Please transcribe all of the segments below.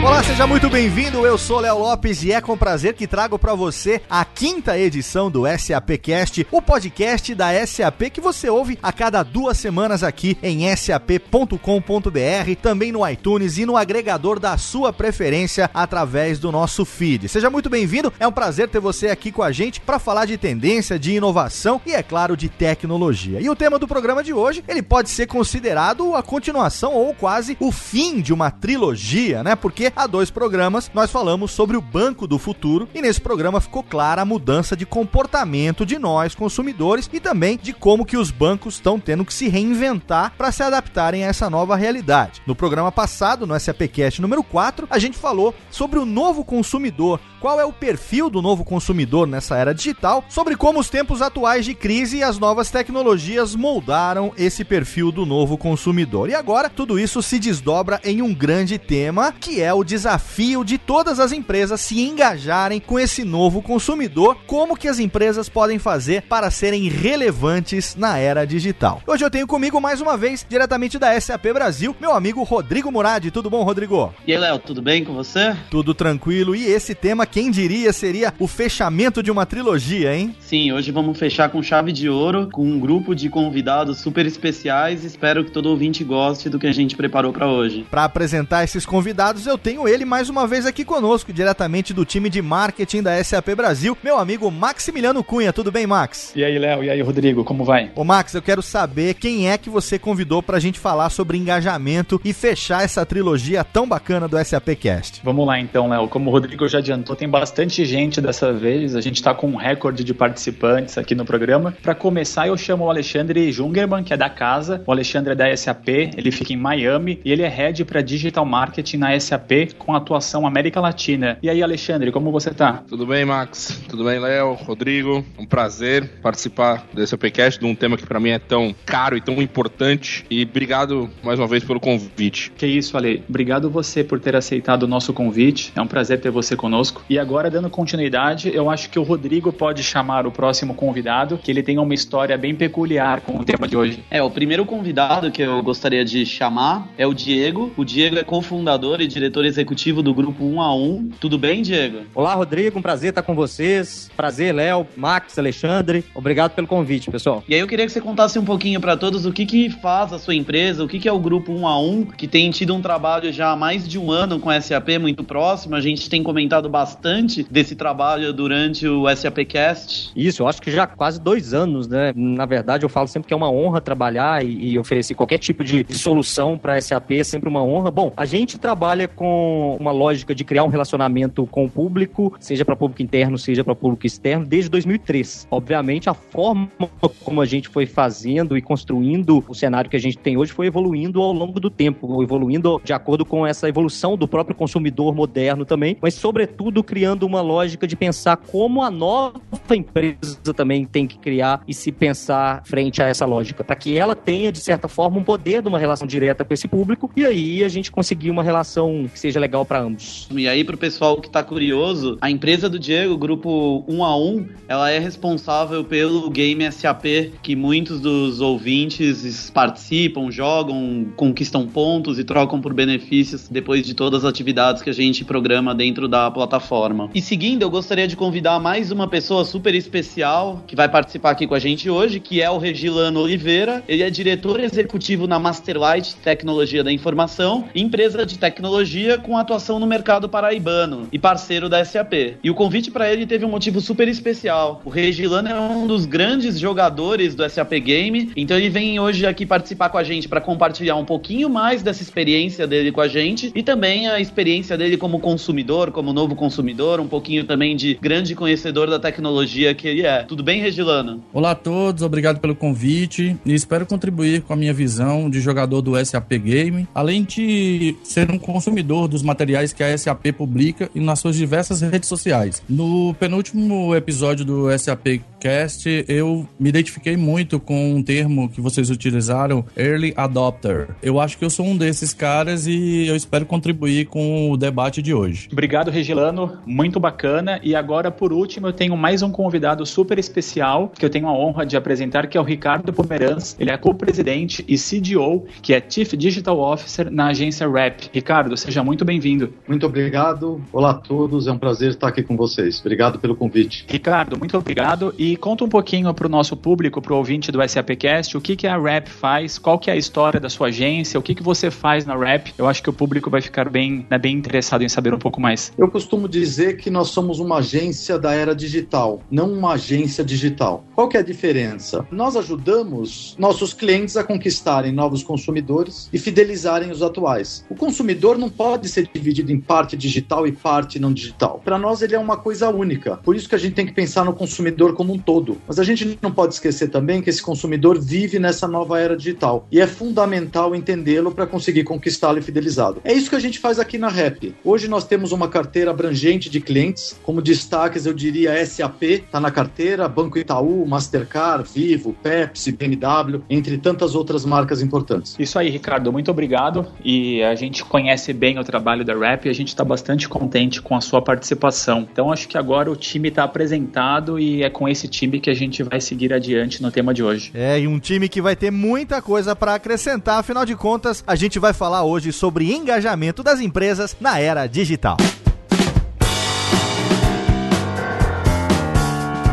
Olá, seja muito bem-vindo. Eu sou Léo Lopes e é com prazer que trago para você a quinta edição do SAPcast, o podcast da SAP que você ouve a cada duas semanas aqui em sap.com.br, também no iTunes e no agregador da sua preferência através do nosso feed. Seja muito bem-vindo. É um prazer ter você aqui com a gente para falar de tendência, de inovação e é claro de tecnologia. E o tema do programa de hoje, ele pode ser considerado a continuação ou quase o fim de uma trilogia, né? Porque há dois programas nós falamos sobre o Banco do Futuro e nesse programa ficou clara a mudança de comportamento de nós consumidores e também de como que os bancos estão tendo que se reinventar para se adaptarem a essa nova realidade. No programa passado, no SAPcast número 4, a gente falou sobre o novo consumidor, qual é o perfil do novo consumidor nessa era digital, sobre como os tempos atuais de crise e as novas tecnologias moldaram esse perfil do novo consumidor. E agora tudo isso se desdobra em um grande tema que é desafio de todas as empresas se engajarem com esse novo consumidor, como que as empresas podem fazer para serem relevantes na era digital. Hoje eu tenho comigo mais uma vez, diretamente da SAP Brasil, meu amigo Rodrigo Murad. Tudo bom, Rodrigo? E aí, Léo, tudo bem com você? Tudo tranquilo. E esse tema, quem diria, seria o fechamento de uma trilogia, hein? Sim, hoje vamos fechar com chave de ouro, com um grupo de convidados super especiais. Espero que todo ouvinte goste do que a gente preparou para hoje. Para apresentar esses convidados, eu tenho ele mais uma vez aqui conosco, diretamente do time de marketing da SAP Brasil, meu amigo Maximiliano Cunha. Tudo bem, Max? E aí, Léo? E aí, Rodrigo? Como vai? Ô, Max, eu quero saber quem é que você convidou pra gente falar sobre engajamento e fechar essa trilogia tão bacana do SAP Cast. Vamos lá então, Léo. Como o Rodrigo já adiantou, tem bastante gente dessa vez. A gente tá com um recorde de participantes aqui no programa. Para começar, eu chamo o Alexandre Jungerman, que é da casa. O Alexandre é da SAP, ele fica em Miami e ele é head para digital marketing na SAP com atuação América Latina. E aí, Alexandre, como você tá? Tudo bem, Max? Tudo bem, Léo? Rodrigo? Um prazer participar desse APcast, de um tema que para mim é tão caro e tão importante. E obrigado mais uma vez pelo convite. Que isso, Ale. Obrigado você por ter aceitado o nosso convite. É um prazer ter você conosco. E agora, dando continuidade, eu acho que o Rodrigo pode chamar o próximo convidado, que ele tem uma história bem peculiar com o tema de hoje. É, o primeiro convidado que eu gostaria de chamar é o Diego. O Diego é cofundador e diretor executivo do grupo 1 a 1. Tudo bem, Diego? Olá, Rodrigo. Um prazer estar com vocês. Prazer, Léo, Max, Alexandre. Obrigado pelo convite, pessoal. E aí eu queria que você contasse um pouquinho para todos o que que faz a sua empresa, o que que é o grupo 1 a 1, que tem tido um trabalho já há mais de um ano com a SAP muito próximo. A gente tem comentado bastante desse trabalho durante o SAPcast. Isso, eu acho que já há quase dois anos, né? Na verdade, eu falo sempre que é uma honra trabalhar e, e oferecer qualquer tipo de, de solução para SAP, é sempre uma honra. Bom, a gente trabalha com uma lógica de criar um relacionamento com o público, seja para público interno, seja para público externo, desde 2003. Obviamente, a forma como a gente foi fazendo e construindo o cenário que a gente tem hoje foi evoluindo ao longo do tempo, evoluindo de acordo com essa evolução do próprio consumidor moderno também, mas sobretudo criando uma lógica de pensar como a nova empresa também tem que criar e se pensar frente a essa lógica, para que ela tenha de certa forma um poder de uma relação direta com esse público e aí a gente conseguir uma relação que seja legal para ambos. E aí, pro pessoal que tá curioso, a empresa do Diego, grupo 1 a 1, ela é responsável pelo game SAP, que muitos dos ouvintes participam, jogam, conquistam pontos e trocam por benefícios depois de todas as atividades que a gente programa dentro da plataforma. E seguindo, eu gostaria de convidar mais uma pessoa super especial que vai participar aqui com a gente hoje, que é o Regilano Oliveira. Ele é diretor executivo na Masterlight Tecnologia da Informação, empresa de tecnologia com atuação no mercado paraibano e parceiro da SAP. E o convite para ele teve um motivo super especial. O Regilano é um dos grandes jogadores do SAP Game, então ele vem hoje aqui participar com a gente para compartilhar um pouquinho mais dessa experiência dele com a gente e também a experiência dele como consumidor, como novo consumidor, um pouquinho também de grande conhecedor da tecnologia que ele é. Tudo bem, Regilano? Olá a todos, obrigado pelo convite e espero contribuir com a minha visão de jogador do SAP Game, além de ser um consumidor dos materiais que a SAP publica e nas suas diversas redes sociais. No penúltimo episódio do SAP podcast, eu me identifiquei muito com um termo que vocês utilizaram, early adopter. Eu acho que eu sou um desses caras e eu espero contribuir com o debate de hoje. Obrigado, Regilano. Muito bacana. E agora, por último, eu tenho mais um convidado super especial que eu tenho a honra de apresentar, que é o Ricardo Pomeranz. Ele é co-presidente e CDO, que é Chief Digital Officer na agência Rap. Ricardo, seja muito bem-vindo. Muito obrigado. Olá a todos. É um prazer estar aqui com vocês. Obrigado pelo convite. Ricardo, muito obrigado. E conta um pouquinho para o nosso público, para o ouvinte do SAPcast, o que, que a Rap faz, qual que é a história da sua agência, o que, que você faz na Rap. Eu acho que o público vai ficar bem, né, bem interessado em saber um pouco mais. Eu costumo dizer que nós somos uma agência da era digital, não uma agência digital. Qual que é a diferença? Nós ajudamos nossos clientes a conquistarem novos consumidores e fidelizarem os atuais. O consumidor não pode ser dividido em parte digital e parte não digital. Para nós ele é uma coisa única. Por isso que a gente tem que pensar no consumidor como um todo. Mas a gente não pode esquecer também que esse consumidor vive nessa nova era digital e é fundamental entendê-lo para conseguir conquistá-lo e fidelizá-lo. É isso que a gente faz aqui na Rap. Hoje nós temos uma carteira abrangente de clientes, como destaques eu diria SAP está na carteira, Banco Itaú, Mastercard, Vivo, Pepsi, BMW, entre tantas outras marcas importantes. Isso aí, Ricardo, muito obrigado. E a gente conhece bem o trabalho da Rap e a gente está bastante contente com a sua participação. Então acho que agora o time está apresentado e é com esse time que a gente vai seguir adiante no tema de hoje. É, e um time que vai ter muita coisa para acrescentar, afinal de contas, a gente vai falar hoje sobre engajamento das empresas na era digital.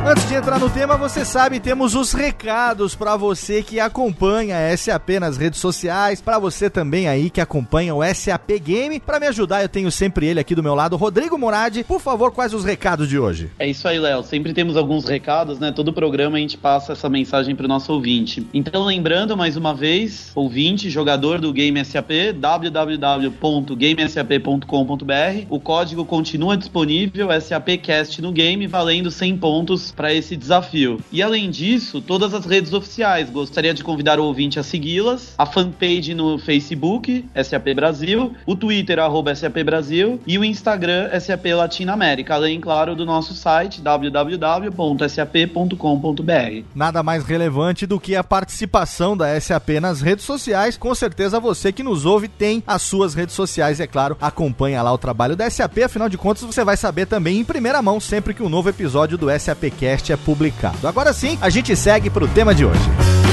Antes de entrar no tema, você sabe, temos os recados para você que acompanha a SAP nas redes sociais, para você também aí que acompanha o SAP Game. Para me ajudar, eu tenho sempre ele aqui do meu lado, Rodrigo Moradi. Por favor, quais os recados de hoje? É isso aí, Léo. Sempre temos alguns recados, né? Todo programa a gente passa essa mensagem para o nosso ouvinte. Então, lembrando mais uma vez, ouvinte, jogador do Game SAP, www.gamesap.com.br. O código continua disponível, SAPcast no game, valendo 100 pontos para esse desafio. E além disso, todas as redes oficiais. Gostaria de convidar o ouvinte a segui-las. A fanpage no Facebook, SAP Brasil, o Twitter, arroba SAP Brasil, e o Instagram, SAP Latinoamérica, além, claro, do nosso site, www.sap.com.br. Nada mais relevante do que a participação da SAP nas redes sociais. Com certeza você que nos ouve tem as suas redes sociais, é claro, acompanha lá o trabalho da SAP. Afinal de contas, você vai saber também em primeira mão sempre que um novo episódio do SAPcast podcast é publicado. Agora sim, a gente segue para o tema de hoje.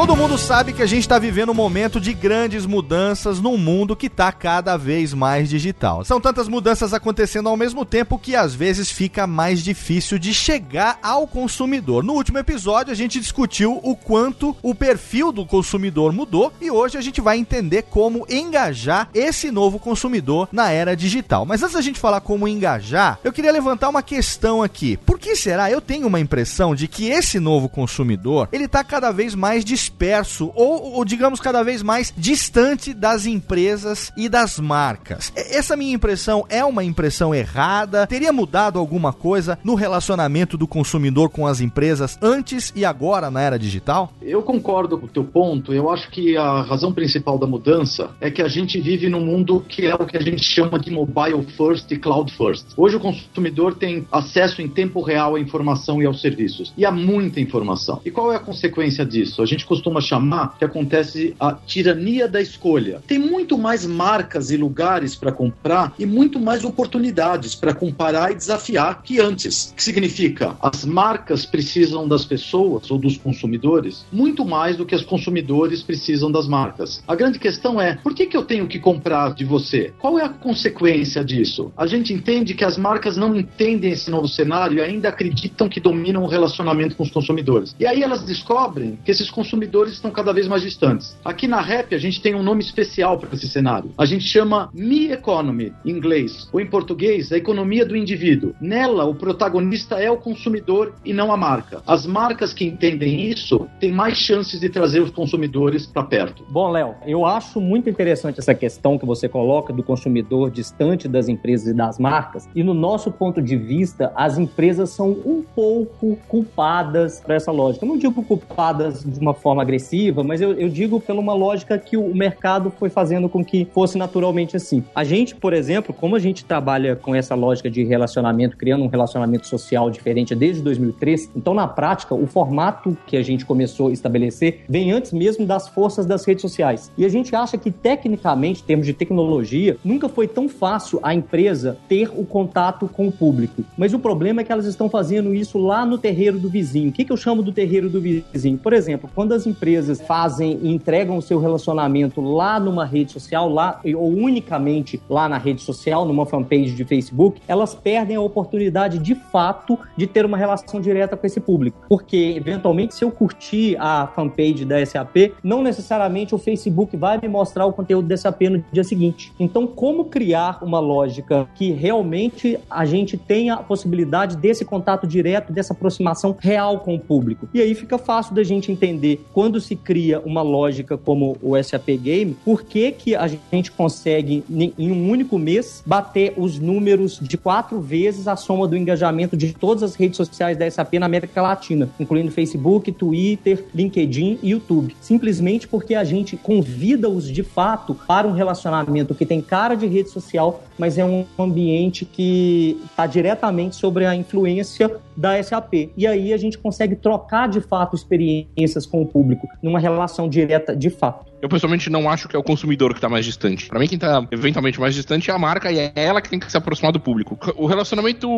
Todo mundo sabe que a gente está vivendo um momento de grandes mudanças num mundo que está cada vez mais digital. São tantas mudanças acontecendo ao mesmo tempo que às vezes fica mais difícil de chegar ao consumidor. No último episódio a gente discutiu o quanto o perfil do consumidor mudou e hoje a gente vai entender como engajar esse novo consumidor na era digital. Mas antes da gente falar como engajar, eu queria levantar uma questão aqui. Por que será? Eu tenho uma impressão de que esse novo consumidor ele está cada vez mais disperso disperso ou, ou, digamos, cada vez mais distante das empresas e das marcas. Essa minha impressão é uma impressão errada? Teria mudado alguma coisa no relacionamento do consumidor com as empresas antes e agora na era digital? Eu concordo com o teu ponto. Eu acho que a razão principal da mudança é que a gente vive num mundo que é o que a gente chama de mobile first e cloud first. Hoje o consumidor tem acesso em tempo real à informação e aos serviços. E há muita informação. E qual é a consequência disso? A gente costuma chamar, que acontece a tirania da escolha. Tem muito mais marcas e lugares para comprar e muito mais oportunidades para comparar e desafiar que antes. O que significa? As marcas precisam das pessoas ou dos consumidores muito mais do que os consumidores precisam das marcas. A grande questão é, por que, que eu tenho que comprar de você? Qual é a consequência disso? A gente entende que as marcas não entendem esse novo cenário e ainda acreditam que dominam o relacionamento com os consumidores. E aí elas descobrem que esses consumidores consumidores estão cada vez mais distantes. Aqui na Rap, a gente tem um nome especial para esse cenário. A gente chama Me Economy, em inglês, ou em português, a economia do indivíduo. Nela, o protagonista é o consumidor e não a marca. As marcas que entendem isso têm mais chances de trazer os consumidores para perto. Bom, Léo, eu acho muito interessante essa questão que você coloca do consumidor distante das empresas e das marcas. E no nosso ponto de vista, as empresas são um pouco culpadas para essa lógica. Eu não digo culpadas de uma forma agressiva, mas eu, eu digo pela uma lógica que o mercado foi fazendo com que fosse naturalmente assim. A gente, por exemplo, como a gente trabalha com essa lógica de relacionamento, criando um relacionamento social diferente desde 2003, então na prática, o formato que a gente começou a estabelecer vem antes mesmo das forças das redes sociais. E a gente acha que tecnicamente, em termos de tecnologia, nunca foi tão fácil a empresa ter o contato com o público. Mas o problema é que elas estão fazendo isso lá no terreiro do vizinho. O que, que eu chamo do terreiro do vizinho? Por exemplo, quando as empresas fazem e entregam o seu relacionamento lá numa rede social, lá ou unicamente lá na rede social, numa fanpage de Facebook, elas perdem a oportunidade de fato de ter uma relação direta com esse público. Porque, eventualmente, se eu curtir a fanpage da SAP, não necessariamente o Facebook vai me mostrar o conteúdo da SAP no dia seguinte. Então, como criar uma lógica que realmente a gente tenha a possibilidade desse contato direto, dessa aproximação real com o público? E aí fica fácil da gente entender quando se cria uma lógica como o SAP Game, por que, que a gente consegue, em um único mês, bater os números de quatro vezes a soma do engajamento de todas as redes sociais da SAP na América Latina, incluindo Facebook, Twitter, LinkedIn e YouTube. Simplesmente porque a gente convida-os de fato para um relacionamento que tem cara de rede social, mas é um ambiente que está diretamente sobre a influência da SAP. E aí a gente consegue trocar de fato experiências com o público numa relação direta de fato. Eu pessoalmente não acho que é o consumidor que está mais distante. Para mim, quem está eventualmente mais distante é a marca e é ela que tem que se aproximar do público. O relacionamento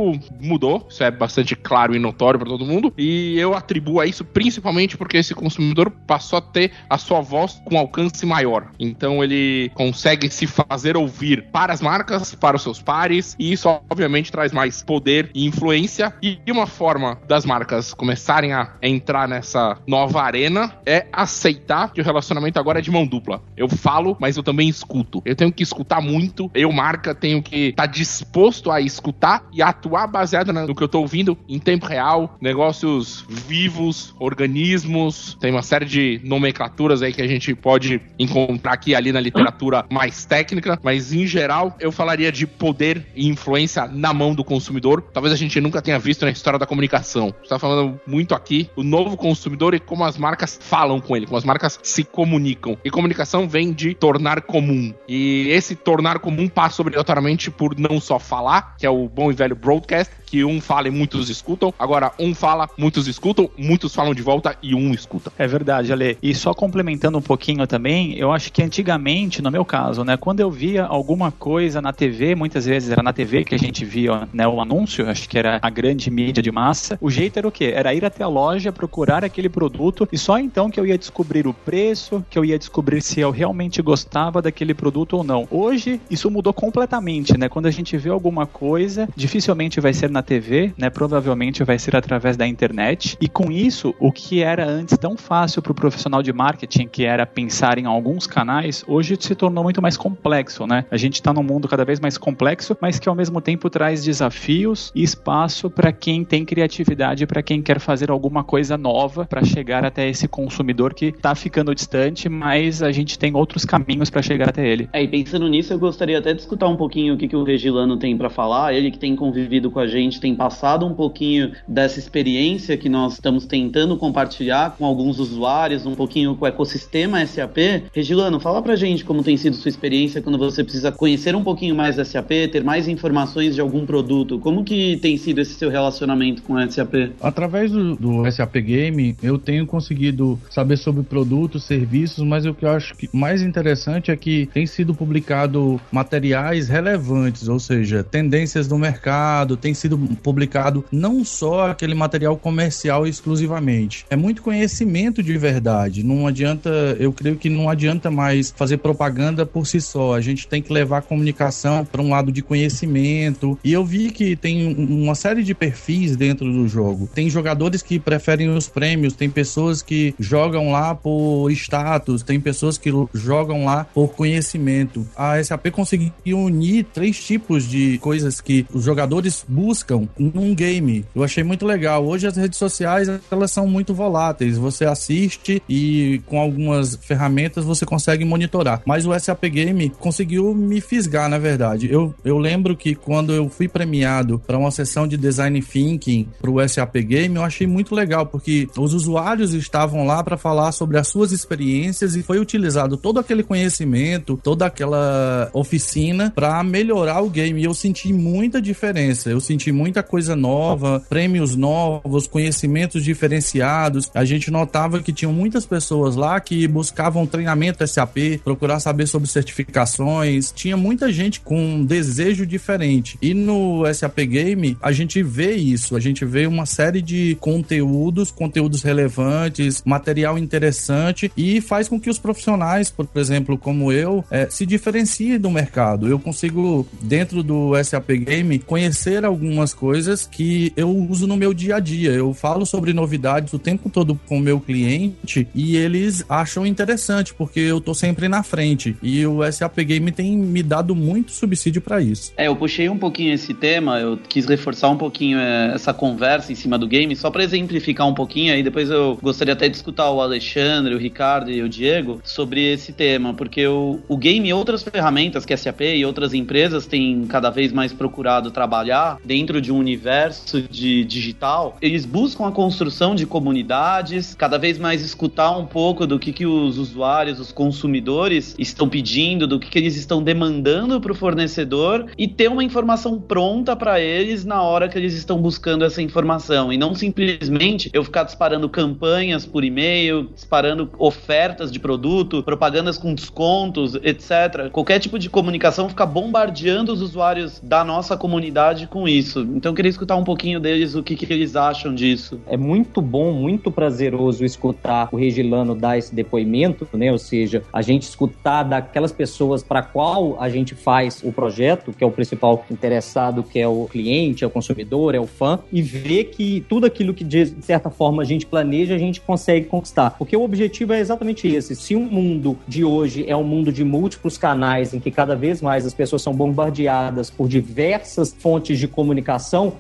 mudou, isso é bastante claro e notório para todo mundo, e eu atribuo a isso principalmente porque esse consumidor passou a ter a sua voz com alcance maior. Então ele consegue se fazer ouvir para as marcas, para os seus pares, e isso obviamente traz mais poder e influência. E uma forma das marcas começarem a entrar nessa nova arena é aceitar que o relacionamento agora é de mão dupla. Eu falo, mas eu também escuto. Eu tenho que escutar muito. Eu, marca, tenho que estar tá disposto a escutar e atuar baseado no que eu tô ouvindo em tempo real. Negócios vivos, organismos. Tem uma série de nomenclaturas aí que a gente pode encontrar aqui ali na literatura mais técnica, mas em geral eu falaria de poder e influência na mão do consumidor. Talvez a gente nunca tenha visto na história da comunicação. Está falando muito aqui o novo consumidor e como as marcas falam com ele, como as marcas se comunicam. E comunicação vem de tornar comum. E esse tornar comum passa obrigatoriamente por não só falar, que é o bom e velho broadcast, que um fala e muitos escutam. Agora, um fala, muitos escutam, muitos falam de volta e um escuta. É verdade, Ale. E só complementando um pouquinho também, eu acho que antigamente, no meu caso, né, quando eu via alguma coisa na TV, muitas vezes era na TV que a gente via né, o anúncio, acho que era a grande mídia de massa, o jeito era o quê? Era ir até a loja, procurar aquele produto e só então que eu ia descobrir o preço, que eu ia descobrir se eu realmente gostava daquele produto ou não. Hoje, isso mudou completamente, né? Quando a gente vê alguma coisa, dificilmente vai ser na TV, né? Provavelmente vai ser através da internet. E com isso, o que era antes tão fácil para o profissional de marketing, que era pensar em alguns canais, hoje se tornou muito mais complexo, né? A gente está num mundo cada vez mais complexo, mas que ao mesmo tempo traz desafios e espaço para quem tem criatividade, para quem quer fazer alguma coisa nova para chegar até esse consumidor que está ficando distante, mas a gente tem outros caminhos para chegar até ele. É, e pensando nisso, eu gostaria até de escutar um pouquinho o que, que o Regilano tem para falar, ele que tem convivido com a gente gente tem passado um pouquinho dessa experiência que nós estamos tentando compartilhar com alguns usuários, um pouquinho com o ecossistema SAP. Regilano, fala pra gente como tem sido sua experiência quando você precisa conhecer um pouquinho mais da SAP, ter mais informações de algum produto. Como que tem sido esse seu relacionamento com a SAP? Através do, do SAP Game, eu tenho conseguido saber sobre produtos, serviços, mas o que eu acho que mais interessante é que tem sido publicado materiais relevantes, ou seja, tendências do mercado, tem sido publicado não só aquele material comercial exclusivamente, é muito conhecimento de verdade. Não adianta, eu creio que não adianta mais fazer propaganda por si só. A gente tem que levar a comunicação para um lado de conhecimento. E eu vi que tem uma série de perfis dentro do jogo. Tem jogadores que preferem os prêmios, tem pessoas que jogam lá por status, tem pessoas que jogam lá por conhecimento. A SAP conseguiu unir três tipos de coisas que os jogadores buscam num game. Eu achei muito legal. Hoje as redes sociais elas são muito voláteis. Você assiste e com algumas ferramentas você consegue monitorar. Mas o SAP Game conseguiu me fisgar, na verdade. Eu, eu lembro que quando eu fui premiado para uma sessão de design thinking para o SAP Game, eu achei muito legal porque os usuários estavam lá para falar sobre as suas experiências e foi utilizado todo aquele conhecimento, toda aquela oficina para melhorar o game. E eu senti muita diferença. Eu senti muita coisa nova, prêmios novos, conhecimentos diferenciados. A gente notava que tinham muitas pessoas lá que buscavam treinamento SAP, procurar saber sobre certificações. Tinha muita gente com um desejo diferente. E no SAP Game, a gente vê isso. A gente vê uma série de conteúdos, conteúdos relevantes, material interessante e faz com que os profissionais, por exemplo, como eu, é, se diferenciem do mercado. Eu consigo, dentro do SAP Game, conhecer algumas coisas que eu uso no meu dia a dia. Eu falo sobre novidades o tempo todo com o meu cliente e eles acham interessante, porque eu tô sempre na frente. E o SAP Game tem me dado muito subsídio para isso. É, eu puxei um pouquinho esse tema, eu quis reforçar um pouquinho é, essa conversa em cima do game, só para exemplificar um pouquinho, aí depois eu gostaria até de escutar o Alexandre, o Ricardo e o Diego sobre esse tema, porque o, o game e outras ferramentas que a SAP e outras empresas têm cada vez mais procurado trabalhar dentro de um universo de digital, eles buscam a construção de comunidades, cada vez mais escutar um pouco do que, que os usuários, os consumidores estão pedindo, do que, que eles estão demandando para o fornecedor e ter uma informação pronta para eles na hora que eles estão buscando essa informação e não simplesmente eu ficar disparando campanhas por e-mail, disparando ofertas de produto, propagandas com descontos, etc. Qualquer tipo de comunicação ficar bombardeando os usuários da nossa comunidade com isso. Então eu queria escutar um pouquinho deles o que, que eles acham disso. É muito bom, muito prazeroso escutar o Regilano dar esse depoimento, né? Ou seja, a gente escutar daquelas pessoas para qual a gente faz o projeto, que é o principal interessado, que é o cliente, é o consumidor, é o fã, e ver que tudo aquilo que de certa forma a gente planeja, a gente consegue conquistar. Porque o objetivo é exatamente esse. Se o mundo de hoje é um mundo de múltiplos canais, em que cada vez mais as pessoas são bombardeadas por diversas fontes de comunicação,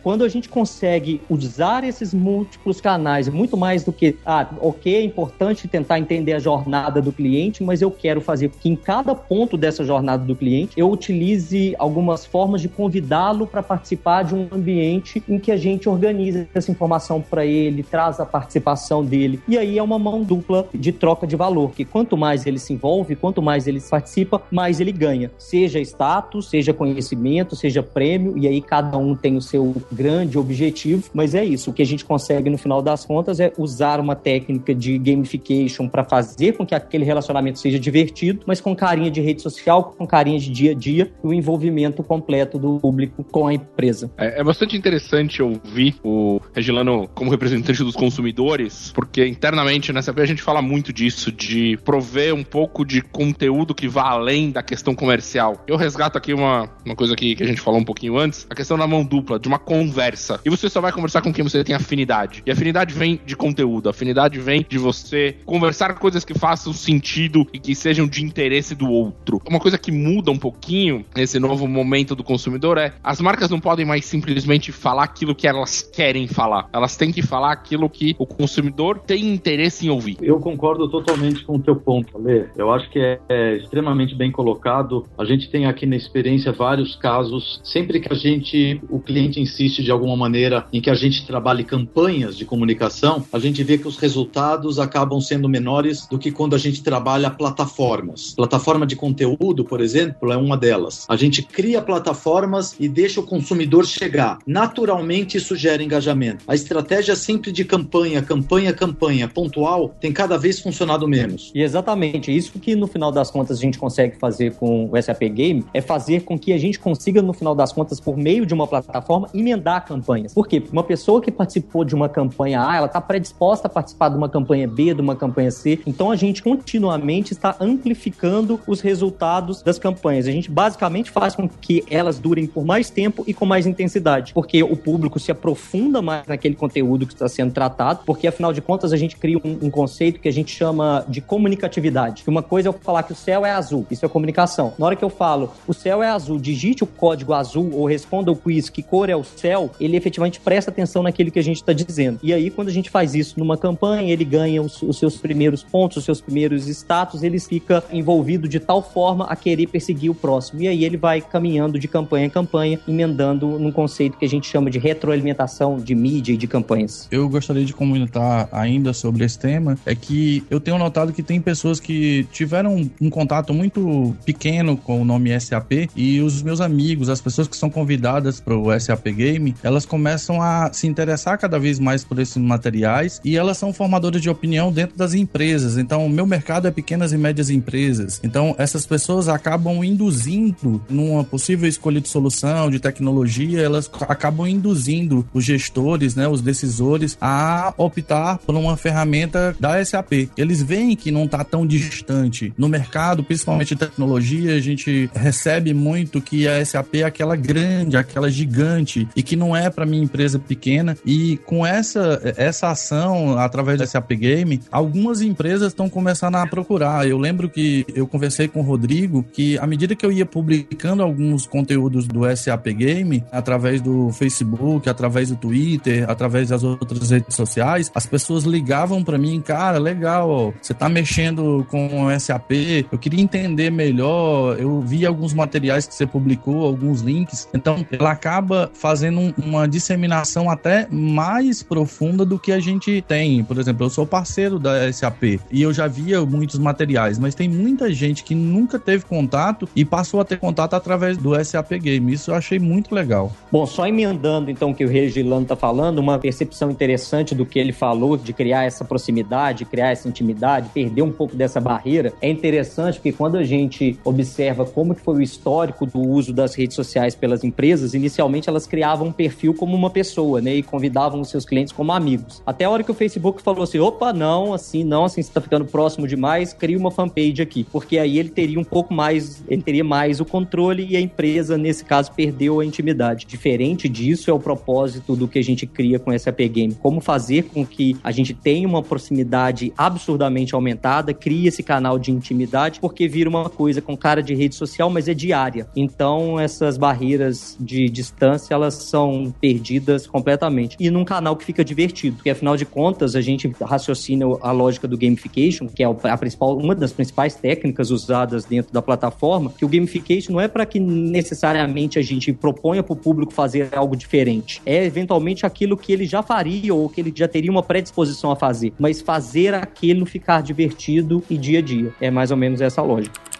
quando a gente consegue usar esses múltiplos canais, muito mais do que, ah, ok, é importante tentar entender a jornada do cliente, mas eu quero fazer que em cada ponto dessa jornada do cliente eu utilize algumas formas de convidá-lo para participar de um ambiente em que a gente organiza essa informação para ele, traz a participação dele. E aí é uma mão dupla de troca de valor, que quanto mais ele se envolve, quanto mais ele participa, mais ele ganha. Seja status, seja conhecimento, seja prêmio, e aí cada um tem o seu grande objetivo, mas é isso. O que a gente consegue no final das contas é usar uma técnica de gamification para fazer com que aquele relacionamento seja divertido, mas com carinha de rede social, com carinha de dia a dia, e o envolvimento completo do público com a empresa. É, é bastante interessante ouvir o Regilano como representante dos consumidores, porque internamente nessa a gente fala muito disso, de prover um pouco de conteúdo que vá além da questão comercial. Eu resgato aqui uma, uma coisa que, que a gente falou um pouquinho antes, a questão da mão dupla, de uma conversa. E você só vai conversar com quem você tem afinidade. E afinidade vem de conteúdo, afinidade vem de você conversar coisas que façam sentido e que sejam de interesse do outro. Uma coisa que muda um pouquinho nesse novo momento do consumidor é as marcas não podem mais simplesmente falar aquilo que elas querem falar. Elas têm que falar aquilo que o consumidor tem interesse em ouvir. Eu concordo totalmente com o teu ponto, Ale. Eu acho que é, é extremamente bem colocado. A gente tem aqui na experiência vários casos. Sempre que a gente, o cliente insiste de alguma maneira em que a gente trabalhe campanhas de comunicação, a gente vê que os resultados acabam sendo menores do que quando a gente trabalha plataformas. Plataforma de conteúdo, por exemplo, é uma delas. A gente cria plataformas e deixa o consumidor chegar. Naturalmente, isso gera engajamento. A estratégia sempre de campanha, campanha, campanha, pontual, tem cada vez funcionado menos. E exatamente, isso que no final das contas a gente consegue fazer com o SAP Game é fazer com que a gente consiga, no final das contas, por meio de uma plataforma plataforma emendar campanhas. Por quê? Uma pessoa que participou de uma campanha A, ela está predisposta a participar de uma campanha B, de uma campanha C. Então a gente continuamente está amplificando os resultados das campanhas. A gente basicamente faz com que elas durem por mais tempo e com mais intensidade, porque o público se aprofunda mais naquele conteúdo que está sendo tratado, porque afinal de contas a gente cria um, um conceito que a gente chama de comunicatividade. Uma coisa é eu falar que o céu é azul, isso é comunicação. Na hora que eu falo o céu é azul, digite o código azul ou responda o quiz que cor é o céu, ele efetivamente presta atenção naquilo que a gente está dizendo. E aí, quando a gente faz isso numa campanha, ele ganha os, os seus primeiros pontos, os seus primeiros status, ele fica envolvido de tal forma a querer perseguir o próximo. E aí ele vai caminhando de campanha em campanha, emendando num conceito que a gente chama de retroalimentação de mídia e de campanhas. Eu gostaria de comentar ainda sobre esse tema, é que eu tenho notado que tem pessoas que tiveram um contato muito pequeno com o nome SAP e os meus amigos, as pessoas que são convidadas para o SAP Game, elas começam a se interessar cada vez mais por esses materiais e elas são formadoras de opinião dentro das empresas. Então, o meu mercado é pequenas e médias empresas. Então, essas pessoas acabam induzindo numa possível escolha de solução, de tecnologia, elas acabam induzindo os gestores, né, os decisores a optar por uma ferramenta da SAP. Eles veem que não está tão distante. No mercado, principalmente tecnologia, a gente recebe muito que a SAP é aquela grande, aquela gigante e que não é para minha empresa pequena. E com essa essa ação através da SAP Game, algumas empresas estão começando a procurar. Eu lembro que eu conversei com o Rodrigo que à medida que eu ia publicando alguns conteúdos do SAP Game através do Facebook, através do Twitter, através das outras redes sociais, as pessoas ligavam para mim, cara, legal, você tá mexendo com o SAP, eu queria entender melhor, eu vi alguns materiais que você publicou, alguns links, então ela acaba fazendo uma disseminação até mais profunda do que a gente tem. Por exemplo, eu sou parceiro da SAP e eu já via muitos materiais, mas tem muita gente que nunca teve contato e passou a ter contato através do SAP Game. Isso eu achei muito legal. Bom, só emendando então o que o Regilano está falando, uma percepção interessante do que ele falou de criar essa proximidade, criar essa intimidade, perder um pouco dessa barreira, é interessante porque quando a gente observa como que foi o histórico do uso das redes sociais pelas empresas, inicialmente elas criavam um perfil como uma pessoa, né, e convidavam os seus clientes como amigos. Até a hora que o Facebook falou assim, opa, não, assim, não, assim, você está ficando próximo demais, cria uma fanpage aqui, porque aí ele teria um pouco mais, ele teria mais o controle e a empresa, nesse caso, perdeu a intimidade. Diferente disso é o propósito do que a gente cria com esse AP Game, como fazer com que a gente tenha uma proximidade absurdamente aumentada, cria esse canal de intimidade, porque vira uma coisa com cara de rede social, mas é diária. Então, essas barreiras de distância, elas são perdidas completamente. E num canal que fica divertido, porque afinal de contas, a gente raciocina a lógica do gamification, que é a principal, uma das principais técnicas usadas dentro da plataforma, que o gamification não é para que necessariamente a gente proponha para o público fazer algo diferente. É eventualmente aquilo que ele já faria ou que ele já teria uma predisposição a fazer, mas fazer aquilo ficar divertido e dia a dia. É mais ou menos essa lógica.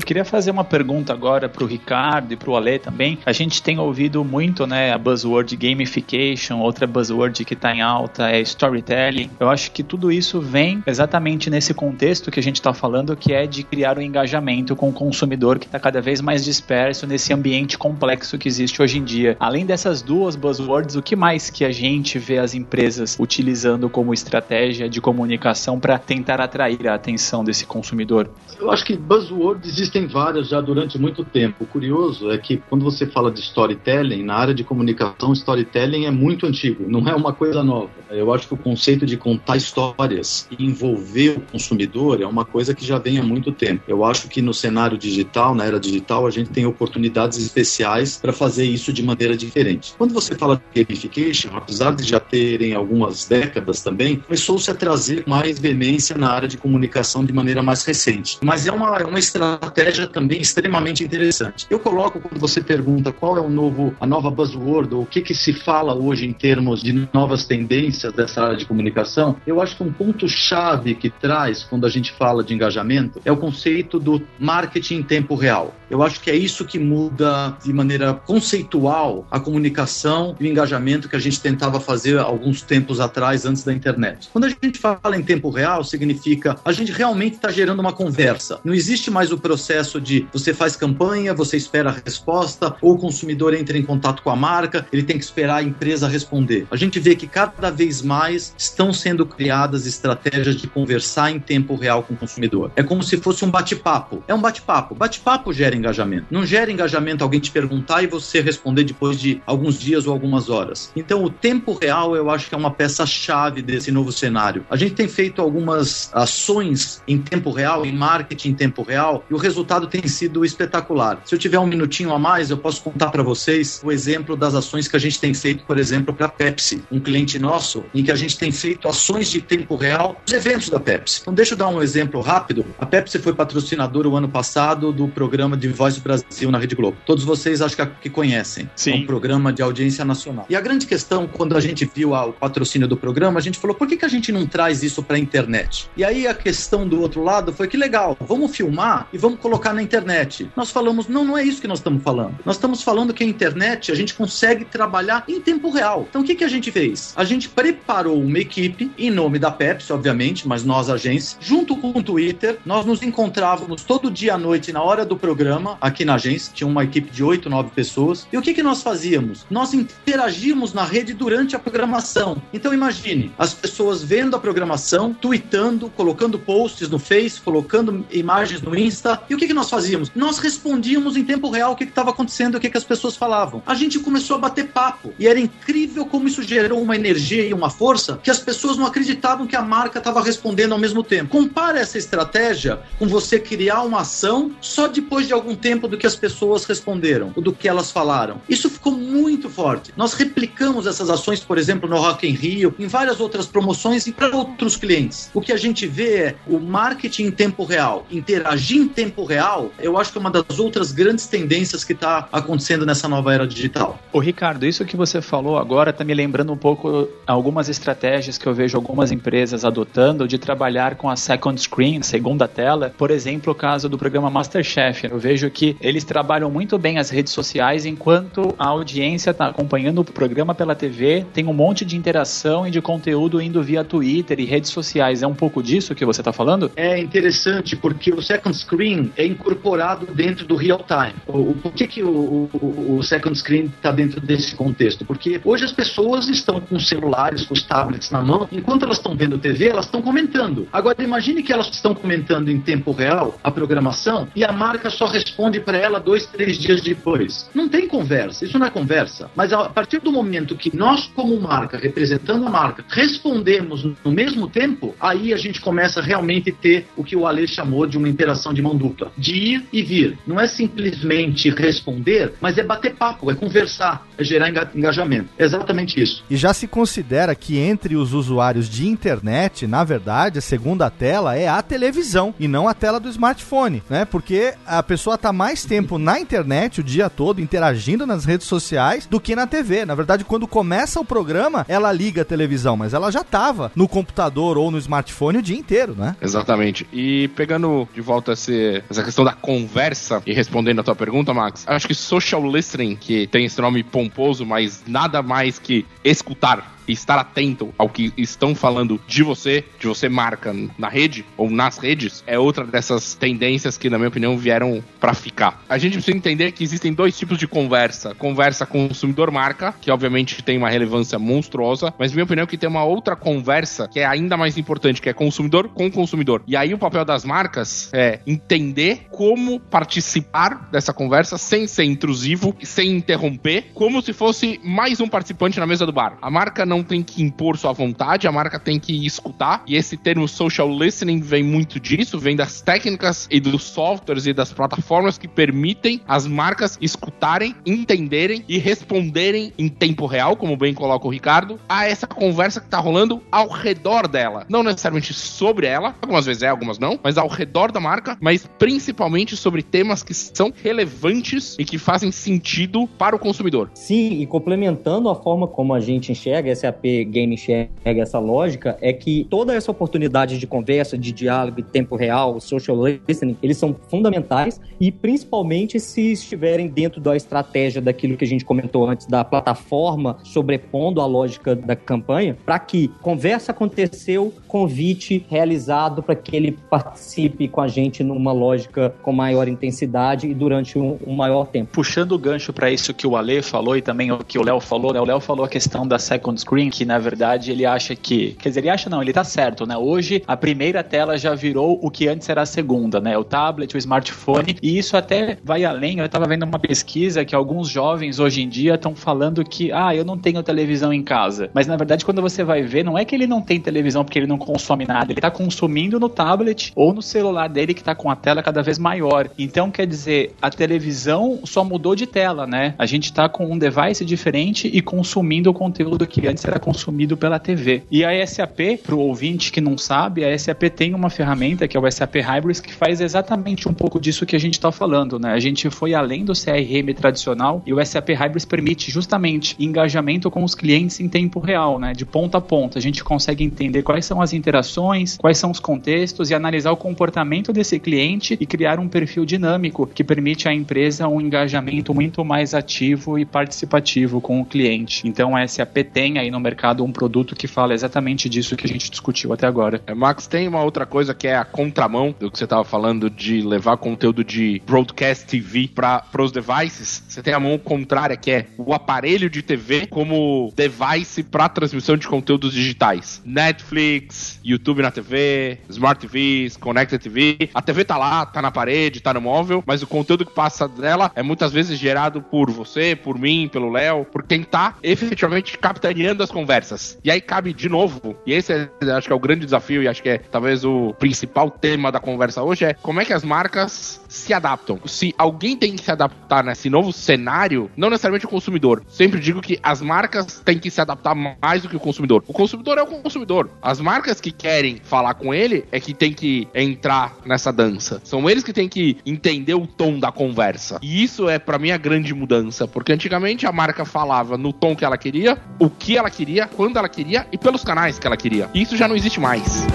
Eu queria fazer uma pergunta agora para o Ricardo e para o Ale também. A gente tem ouvido muito, né, a buzzword gamification, outra buzzword que está em alta é storytelling. Eu acho que tudo isso vem exatamente nesse contexto que a gente está falando, que é de criar um engajamento com o consumidor que está cada vez mais disperso nesse ambiente complexo que existe hoje em dia. Além dessas duas buzzwords, o que mais que a gente vê as empresas utilizando como estratégia de comunicação para tentar atrair a atenção desse consumidor? Eu acho que buzzwords existem várias já durante muito tempo. O curioso é que quando você fala de storytelling, na área de comunicação, storytelling é muito antigo, não é uma coisa nova. Eu acho que o conceito de contar histórias e envolver o consumidor é uma coisa que já vem há muito tempo. Eu acho que no cenário digital, na era digital, a gente tem oportunidades especiais para fazer isso de maneira diferente. Quando você fala de gamification, apesar de já terem algumas décadas também, começou-se a trazer mais veemência na área de comunicação de maneira mais recente. Mas é uma, é uma estratégia estratégia também extremamente interessante. Eu coloco quando você pergunta qual é o novo, a nova buzzword, ou o que, que se fala hoje em termos de novas tendências dessa área de comunicação, eu acho que um ponto-chave que traz quando a gente fala de engajamento é o conceito do marketing em tempo real. Eu acho que é isso que muda de maneira conceitual a comunicação e o engajamento que a gente tentava fazer alguns tempos atrás, antes da internet. Quando a gente fala em tempo real, significa a gente realmente está gerando uma conversa. Não existe mais o processo de você faz campanha, você espera a resposta, ou o consumidor entra em contato com a marca, ele tem que esperar a empresa responder. A gente vê que cada vez mais estão sendo criadas estratégias de conversar em tempo real com o consumidor. É como se fosse um bate-papo. É um bate-papo. Bate-papo gera engajamento. Não gera engajamento alguém te perguntar e você responder depois de alguns dias ou algumas horas. Então, o tempo real eu acho que é uma peça-chave desse novo cenário. A gente tem feito algumas ações em tempo real, em marketing em tempo real, e o resultado tem sido espetacular. Se eu tiver um minutinho a mais, eu posso contar para vocês o exemplo das ações que a gente tem feito, por exemplo, para a Pepsi, um cliente nosso, em que a gente tem feito ações de tempo real nos eventos da Pepsi. Então, deixa eu dar um exemplo rápido. A Pepsi foi patrocinadora o ano passado do programa de Voz do Brasil na Rede Globo. Todos vocês acho que, que conhecem. Sim. É um programa de audiência nacional. E a grande questão, quando a gente viu o patrocínio do programa, a gente falou: por que, que a gente não traz isso para a internet? E aí a questão do outro lado foi que legal, vamos filmar e vamos colocar na internet. Nós falamos: não, não é isso que nós estamos falando. Nós estamos falando que a internet a gente consegue trabalhar em tempo real. Então o que, que a gente fez? A gente preparou uma equipe, em nome da Pepsi, obviamente, mas nós, agência, junto com o Twitter, nós nos encontrávamos todo dia à noite na hora do programa, aqui na agência, tinha uma equipe de oito, nove pessoas. E o que, que nós fazíamos? Nós interagíamos na rede durante a programação. Então imagine, as pessoas vendo a programação, tweetando, colocando posts no Face, colocando imagens no Insta. E o que, que nós fazíamos? Nós respondíamos em tempo real o que estava acontecendo, o que, que as pessoas falavam. A gente começou a bater papo. E era incrível como isso gerou uma energia e uma força que as pessoas não acreditavam que a marca estava respondendo ao mesmo tempo. Compara essa estratégia com você criar uma ação só depois de algum tempo do que as pessoas responderam, ou do que elas falaram. Isso ficou muito forte. Nós replicamos essas ações, por exemplo, no Rock in Rio, em várias outras promoções e para outros clientes. O que a gente vê é o marketing em tempo real, interagir em tempo real, eu acho que é uma das outras grandes tendências que está acontecendo nessa nova era digital. Ô Ricardo, isso que você falou agora está me lembrando um pouco algumas estratégias que eu vejo algumas empresas adotando de trabalhar com a second screen, segunda tela. Por exemplo, o caso do programa Masterchef. Eu vejo que eles trabalham muito bem as redes sociais enquanto a audiência está acompanhando o programa pela TV, tem um monte de interação e de conteúdo indo via Twitter e redes sociais. É um pouco disso que você está falando? É interessante porque o second screen é incorporado dentro do real time. O, por que, que o, o, o second screen está dentro desse contexto? Porque hoje as pessoas estão com celulares, com os tablets na mão, enquanto elas estão vendo TV, elas estão comentando. Agora imagine que elas estão comentando em tempo real a programação e a marca só responde para ela dois, três dias depois. Não tem conversa, isso não é conversa. Mas a partir do momento que nós, como marca, representando a marca, respondemos no mesmo tempo, aí a gente começa realmente a ter o que o Ale chamou de uma interação de mão dupla, de ir e vir. Não é simplesmente responder, mas é bater papo, é conversar, é gerar engajamento. É exatamente isso. E já se considera que entre os usuários de internet, na verdade, a segunda tela é a televisão e não a tela do smartphone, né? Porque a pessoa tá mais tempo na internet o dia todo interagindo nas redes sociais do que na TV. Na verdade, quando começa o programa, ela liga a televisão, mas ela já tava no computador ou no smartphone o dia inteiro, né? Exatamente. E pegando de volta esse, essa questão da conversa. E respondendo a tua pergunta, Max, acho que social listening, que tem esse nome pomposo, mas nada mais que escutar e estar atento ao que estão falando de você, de você marca na rede ou nas redes, é outra dessas tendências que, na minha opinião, vieram para ficar. A gente precisa entender que existem dois tipos de conversa: conversa consumidor-marca, que obviamente tem uma relevância monstruosa, mas, na minha opinião, que tem uma outra conversa que é ainda mais importante, que é consumidor com consumidor. E aí o papel das marcas é entender como participar dessa conversa sem ser intrusivo, sem interromper, como se fosse mais um participante na mesa do bar. A marca não tem que impor sua vontade, a marca tem que escutar. E esse termo social listening vem muito disso, vem das técnicas e dos softwares e das plataformas que permitem as marcas escutarem, entenderem e responderem em tempo real, como bem coloca o Ricardo, a essa conversa que tá rolando ao redor dela. Não necessariamente sobre ela, algumas vezes é, algumas não, mas ao redor da marca, mas principalmente sobre temas que são relevantes e que fazem sentido para o consumidor. Sim, e complementando a forma como a gente enxerga, essa é SAP Game enxerga essa lógica é que toda essa oportunidade de conversa, de diálogo em tempo real, social listening, eles são fundamentais e principalmente se estiverem dentro da estratégia daquilo que a gente comentou antes, da plataforma sobrepondo a lógica da campanha, para que conversa aconteceu, convite realizado para que ele participe com a gente numa lógica com maior intensidade e durante um, um maior tempo. Puxando o gancho para isso que o Ale falou e também o que o Léo falou, né? O Léo falou a questão da second screen, que na verdade ele acha que, quer dizer, ele acha não, ele tá certo, né? Hoje a primeira tela já virou o que antes era a segunda, né? O tablet, o smartphone, e isso até vai além. Eu estava vendo uma pesquisa que alguns jovens hoje em dia estão falando que, ah, eu não tenho televisão em casa. Mas na verdade, quando você vai ver, não é que ele não tem televisão porque ele não consome nada, ele tá consumindo no tablet ou no celular dele que tá com a tela cada vez maior. Então, quer dizer, a televisão só mudou de tela, né? A gente tá com um device diferente e consumindo o conteúdo que antes era consumido pela TV. E a SAP, pro ouvinte que não sabe, a SAP tem uma ferramenta que é o SAP Hybris que faz exatamente um pouco disso que a gente está falando, né? A gente foi além do CRM tradicional e o SAP Hybris permite justamente engajamento com os clientes em tempo real, né? De ponta a ponta. A gente consegue entender quais são as interações, quais são os contextos e analisar o comportamento desse cliente e criar um perfil dinâmico que permite à empresa um engajamento muito mais ativo e participativo com o cliente. Então a SAP tem aí no mercado um produto que fala exatamente disso que a gente discutiu até agora. É, Max, tem uma outra coisa que é a contramão do que você estava falando de levar conteúdo de broadcast TV para os devices. Você tem a mão contrária, que é o aparelho de TV como device para transmissão de conteúdos digitais. Netflix, YouTube na TV, Smart TVs, Connected TV. A TV tá lá, tá na parede, tá no móvel, mas o conteúdo que passa dela é muitas vezes gerado por você, por mim, pelo Léo, por quem tá efetivamente capitaneando as conversas. E aí cabe de novo, e esse é, acho que é o grande desafio e acho que é talvez o principal tema da conversa hoje é como é que as marcas se adaptam. Se alguém tem que se adaptar nesse novo cenário, não necessariamente o consumidor. Sempre digo que as marcas têm que se adaptar mais do que o consumidor. O consumidor é o consumidor. As marcas que querem falar com ele é que tem que entrar nessa dança. São eles que têm que entender o tom da conversa. E isso é para mim a grande mudança, porque antigamente a marca falava no tom que ela queria, o que ela queria, quando ela queria e pelos canais que ela queria. Isso já não existe mais.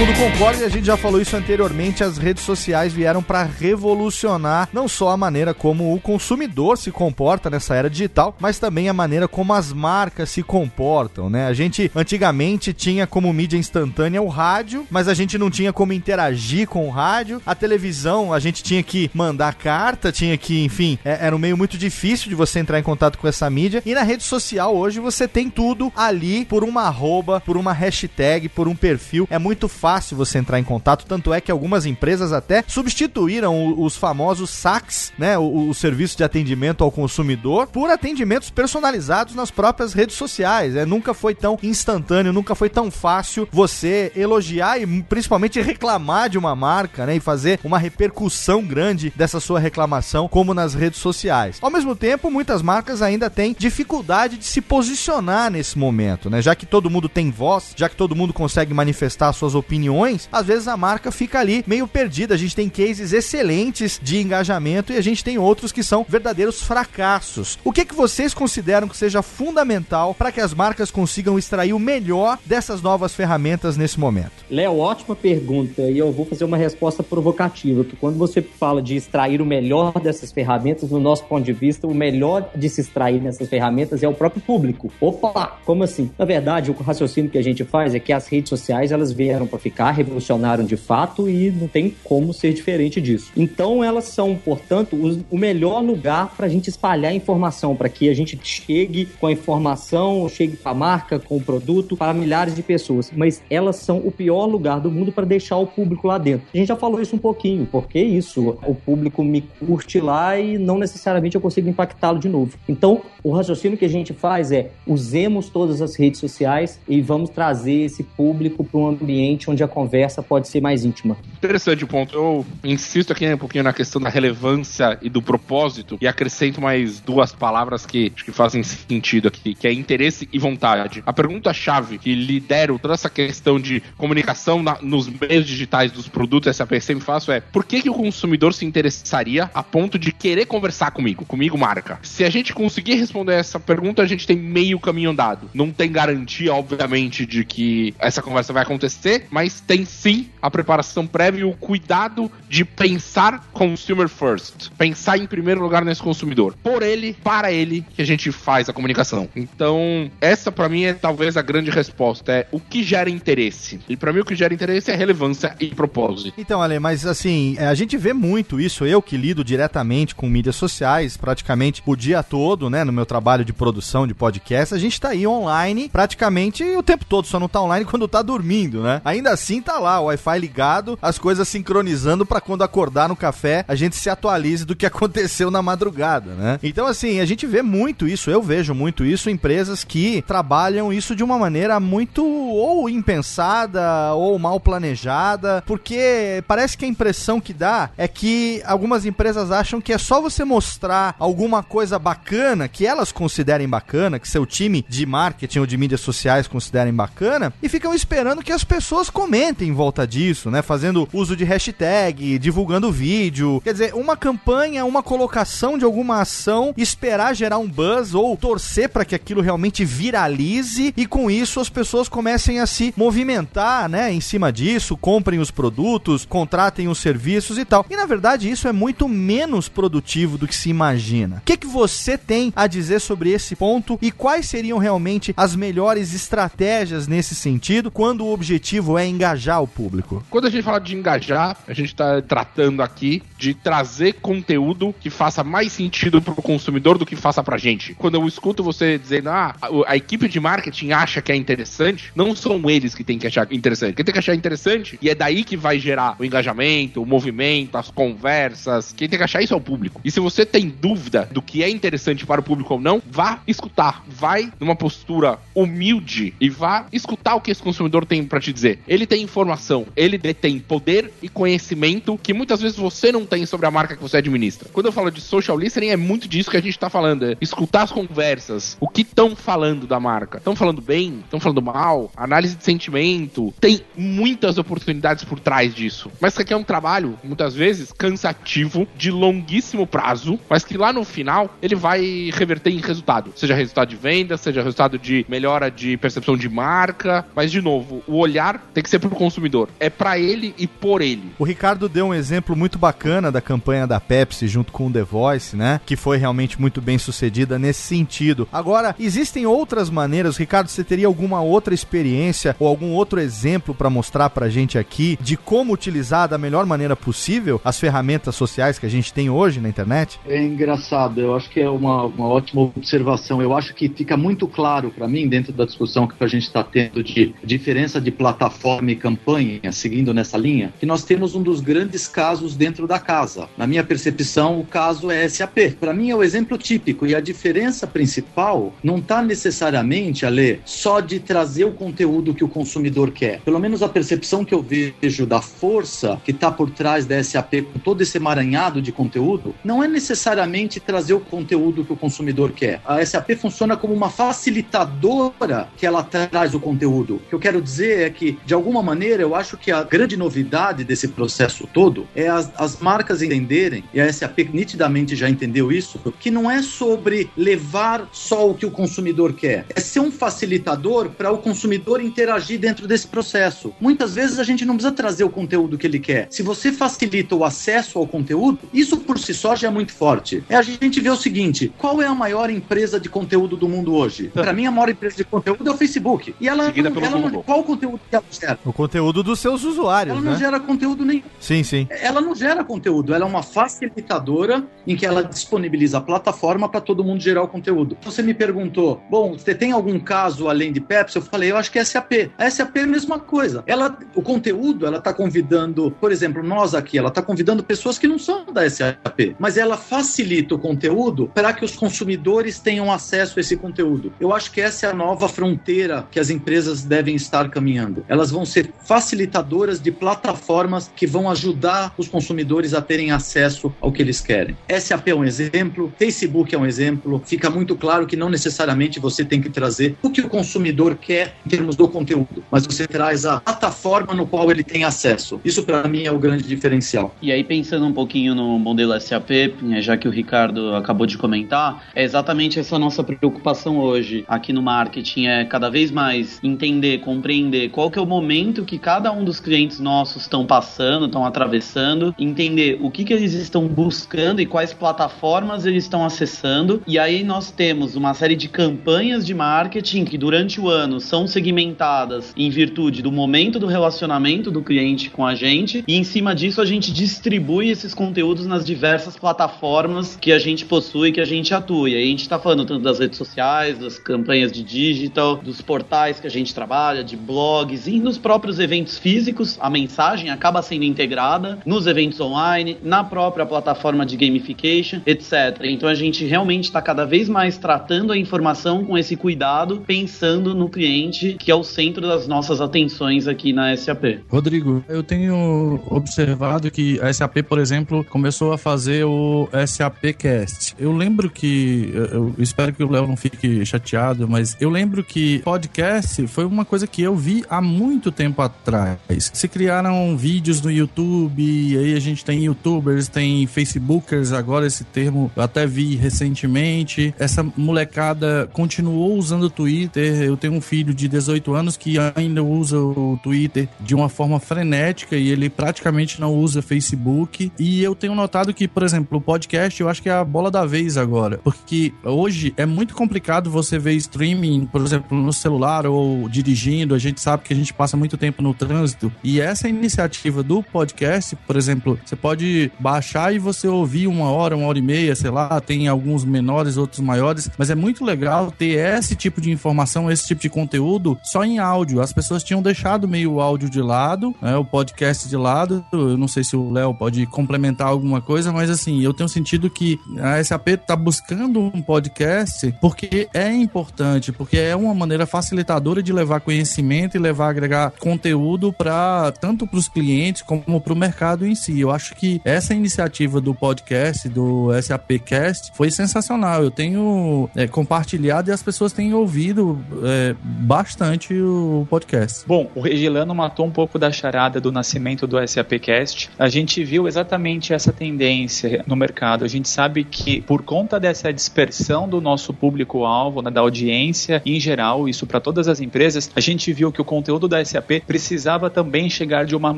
Mundo concorda e a gente já falou isso anteriormente. As redes sociais vieram para revolucionar não só a maneira como o consumidor se comporta nessa era digital, mas também a maneira como as marcas se comportam, né? A gente antigamente tinha como mídia instantânea o rádio, mas a gente não tinha como interagir com o rádio. A televisão, a gente tinha que mandar carta, tinha que, enfim, é, era um meio muito difícil de você entrar em contato com essa mídia. E na rede social hoje você tem tudo ali por uma arroba, por uma hashtag, por um perfil. É muito fácil fácil você entrar em contato, tanto é que algumas empresas até substituíram os famosos saques, né, o, o serviço de atendimento ao consumidor, por atendimentos personalizados nas próprias redes sociais. É, nunca foi tão instantâneo, nunca foi tão fácil você elogiar e principalmente reclamar de uma marca, né, e fazer uma repercussão grande dessa sua reclamação, como nas redes sociais. Ao mesmo tempo, muitas marcas ainda têm dificuldade de se posicionar nesse momento, né, já que todo mundo tem voz, já que todo mundo consegue manifestar suas opiniões opiniões, às vezes a marca fica ali meio perdida. A gente tem cases excelentes de engajamento e a gente tem outros que são verdadeiros fracassos. O que, que vocês consideram que seja fundamental para que as marcas consigam extrair o melhor dessas novas ferramentas nesse momento? Léo, ótima pergunta e eu vou fazer uma resposta provocativa, quando você fala de extrair o melhor dessas ferramentas, no nosso ponto de vista, o melhor de se extrair nessas ferramentas é o próprio público. Opa, como assim? Na verdade, o raciocínio que a gente faz é que as redes sociais elas vieram para ficar, revolucionaram de fato e não tem como ser diferente disso. Então elas são, portanto, o melhor lugar para a gente espalhar informação, para que a gente chegue com a informação, chegue com a marca, com o produto para milhares de pessoas. Mas elas são o pior lugar do mundo para deixar o público lá dentro. A gente já falou isso um pouquinho, porque isso, o público me curte lá e não necessariamente eu consigo impactá-lo de novo. Então, o raciocínio que a gente faz é usemos todas as redes sociais e vamos trazer esse público para um ambiente onde onde a conversa pode ser mais íntima. Interessante o ponto. Eu insisto aqui um pouquinho na questão da relevância e do propósito e acrescento mais duas palavras que acho que fazem sentido aqui, que é interesse e vontade. A pergunta-chave que lidero toda essa questão de comunicação na, nos meios digitais dos produtos SAP sempre faço é por que, que o consumidor se interessaria a ponto de querer conversar comigo, comigo marca? Se a gente conseguir responder essa pergunta, a gente tem meio caminho andado. Não tem garantia, obviamente, de que essa conversa vai acontecer, mas tem sim a preparação prévia e o cuidado de pensar consumer first. Pensar em primeiro lugar nesse consumidor. Por ele, para ele, que a gente faz a comunicação. Então, essa para mim é talvez a grande resposta. É o que gera interesse. E para mim o que gera interesse é relevância e propósito. Então, Ale, mas assim, é, a gente vê muito isso, eu que lido diretamente com mídias sociais, praticamente o dia todo, né, no meu trabalho de produção de podcast, a gente tá aí online praticamente o tempo todo, só não tá online quando tá dormindo, né? Ainda assim tá lá, o Wi-Fi ligado, as coisas sincronizando para quando acordar no café, a gente se atualize do que aconteceu na madrugada, né? Então, assim, a gente vê muito isso, eu vejo muito isso, empresas que trabalham isso de uma maneira muito ou impensada ou mal planejada, porque parece que a impressão que dá é que algumas empresas acham que é só você mostrar alguma coisa bacana, que elas considerem bacana, que seu time de marketing ou de mídias sociais considerem bacana, e ficam esperando que as pessoas comentem em volta disso, né? Fazendo uso de hashtag, divulgando vídeo. Quer dizer, uma campanha, uma colocação de alguma ação, esperar gerar um buzz ou torcer para que aquilo realmente viralize e com isso as pessoas comecem a se movimentar, né, em cima disso, comprem os produtos, contratem os serviços e tal. E na verdade isso é muito menos produtivo do que se imagina. O que, que você tem a dizer sobre esse ponto e quais seriam realmente as melhores estratégias nesse sentido quando o objetivo é engajar o público? Quando a gente fala de engajar, a gente está tratando aqui de trazer conteúdo que faça mais sentido para o consumidor do que faça para gente. Quando eu escuto você dizendo, ah, a, equipe de marketing acha que é interessante, não são eles que tem que achar interessante. Quem tem que achar interessante, e é daí que vai gerar o engajamento, o movimento, as conversas. Quem tem que achar isso é o público. E se você tem dúvida do que é interessante para o público ou não, vá escutar. Vai numa postura humilde e vá escutar o que esse consumidor tem para te dizer. Ele tem informação, ele detém poder e conhecimento que muitas vezes você não tem sobre a marca que você administra. Quando eu falo de social listening, é muito disso que a gente tá falando. É escutar as conversas, o que estão falando da marca. Estão falando bem? Estão falando mal? Análise de sentimento. Tem muitas oportunidades por trás disso. Mas isso aqui é um trabalho, muitas vezes, cansativo, de longuíssimo prazo, mas que lá no final ele vai reverter em resultado. Seja resultado de venda, seja resultado de melhora de percepção de marca. Mas, de novo, o olhar tem que ser pro consumidor. É para ele e por ele. O Ricardo deu um exemplo muito bacana da campanha da Pepsi junto com o The Voice, né? Que foi realmente muito bem sucedida nesse sentido. Agora, existem outras maneiras, Ricardo, você teria alguma outra experiência ou algum outro exemplo para mostrar pra gente aqui de como utilizar da melhor maneira possível as ferramentas sociais que a gente tem hoje na internet? É engraçado, eu acho que é uma, uma ótima observação. Eu acho que fica muito claro para mim, dentro da discussão que a gente está tendo de diferença de plataforma e campanha, seguindo nessa linha, que nós temos um dos grandes casos dentro da casa. Na minha percepção, o caso é SAP. Para mim é o exemplo típico e a diferença principal não está necessariamente, Ale, só de trazer o conteúdo que o consumidor quer. Pelo menos a percepção que eu vejo da força que está por trás da SAP com todo esse emaranhado de conteúdo, não é necessariamente trazer o conteúdo que o consumidor quer. A SAP funciona como uma facilitadora que ela traz o conteúdo. O que eu quero dizer é que, de alguma maneira, eu acho que a grande novidade desse processo todo é as, as marcas entenderem, e a SAP nitidamente já entendeu isso, que não é sobre levar só o que o consumidor quer, é ser um facilitador para o consumidor interagir dentro desse processo. Muitas vezes a gente não precisa trazer o conteúdo que ele quer. Se você facilita o acesso ao conteúdo, isso por si só já é muito forte. É a gente ver o seguinte: qual é a maior empresa de conteúdo do mundo hoje? Para mim, a maior empresa de conteúdo é o Facebook. E ela, ela não, qual o conteúdo que ela gera? O conteúdo dos seus usuários, Ela não né? gera conteúdo nenhum. Sim, sim. Ela não gera conteúdo, ela é uma facilitadora em que ela disponibiliza a plataforma para todo mundo gerar o conteúdo. Você me perguntou, bom, você tem algum caso além de Pepsi? Eu falei, eu acho que é SAP. A SAP é a mesma coisa. Ela, o conteúdo, ela está convidando, por exemplo, nós aqui, ela está convidando pessoas que não são da SAP, mas ela facilita o conteúdo para que os consumidores tenham acesso a esse conteúdo. Eu acho que essa é a nova fronteira que as empresas devem estar caminhando. Elas vão vão ser facilitadoras de plataformas que vão ajudar os consumidores a terem acesso ao que eles querem. SAP é um exemplo, Facebook é um exemplo. Fica muito claro que não necessariamente você tem que trazer o que o consumidor quer em termos do conteúdo, mas você traz a plataforma no qual ele tem acesso. Isso para mim é o grande diferencial. E aí pensando um pouquinho no modelo SAP, né, já que o Ricardo acabou de comentar, é exatamente essa nossa preocupação hoje aqui no marketing é cada vez mais entender, compreender qual que é o momento que cada um dos clientes nossos estão passando, estão atravessando, entender o que, que eles estão buscando e quais plataformas eles estão acessando. E aí nós temos uma série de campanhas de marketing que durante o ano são segmentadas em virtude do momento do relacionamento do cliente com a gente e em cima disso a gente distribui esses conteúdos nas diversas plataformas que a gente possui, que a gente atua. E aí a gente está falando tanto das redes sociais, das campanhas de digital, dos portais que a gente trabalha, de blogs e nos próprios eventos físicos, a mensagem acaba sendo integrada nos eventos online, na própria plataforma de gamification, etc. Então a gente realmente está cada vez mais tratando a informação com esse cuidado, pensando no cliente, que é o centro das nossas atenções aqui na SAP. Rodrigo, eu tenho observado que a SAP, por exemplo, começou a fazer o SAP Cast. Eu lembro que, eu espero que o Léo não fique chateado, mas eu lembro que podcast foi uma coisa que eu vi há muito tempo atrás. Se criaram vídeos no YouTube, e aí a gente tem youtubers, tem facebookers, agora esse termo eu até vi recentemente. Essa molecada continuou usando o Twitter. Eu tenho um filho de 18 anos que ainda usa o Twitter de uma forma frenética e ele praticamente não usa Facebook. E eu tenho notado que, por exemplo, o podcast eu acho que é a bola da vez agora. Porque hoje é muito complicado você ver streaming, por exemplo, no celular ou dirigindo. A gente sabe que a gente passa muito tempo no trânsito. E essa iniciativa do podcast, por exemplo, você pode baixar e você ouvir uma hora, uma hora e meia, sei lá, tem alguns menores, outros maiores, mas é muito legal ter esse tipo de informação, esse tipo de conteúdo só em áudio. As pessoas tinham deixado meio o áudio de lado, né, o podcast de lado. Eu não sei se o Léo pode complementar alguma coisa, mas assim, eu tenho sentido que a SAP está buscando um podcast porque é importante, porque é uma maneira facilitadora de levar conhecimento e levar agregar conteúdo para tanto para os clientes como para o mercado em si. Eu acho que essa iniciativa do podcast, do SAPcast, foi sensacional. Eu tenho é, compartilhado e as pessoas têm ouvido é, bastante o podcast. Bom, o Regilano matou um pouco da charada do nascimento do SAPcast. A gente viu exatamente essa tendência no mercado. A gente sabe que por conta dessa dispersão do nosso público-alvo, né, da audiência em geral, isso para todas as empresas, a gente viu que o conteúdo da SAP precisava também chegar de uma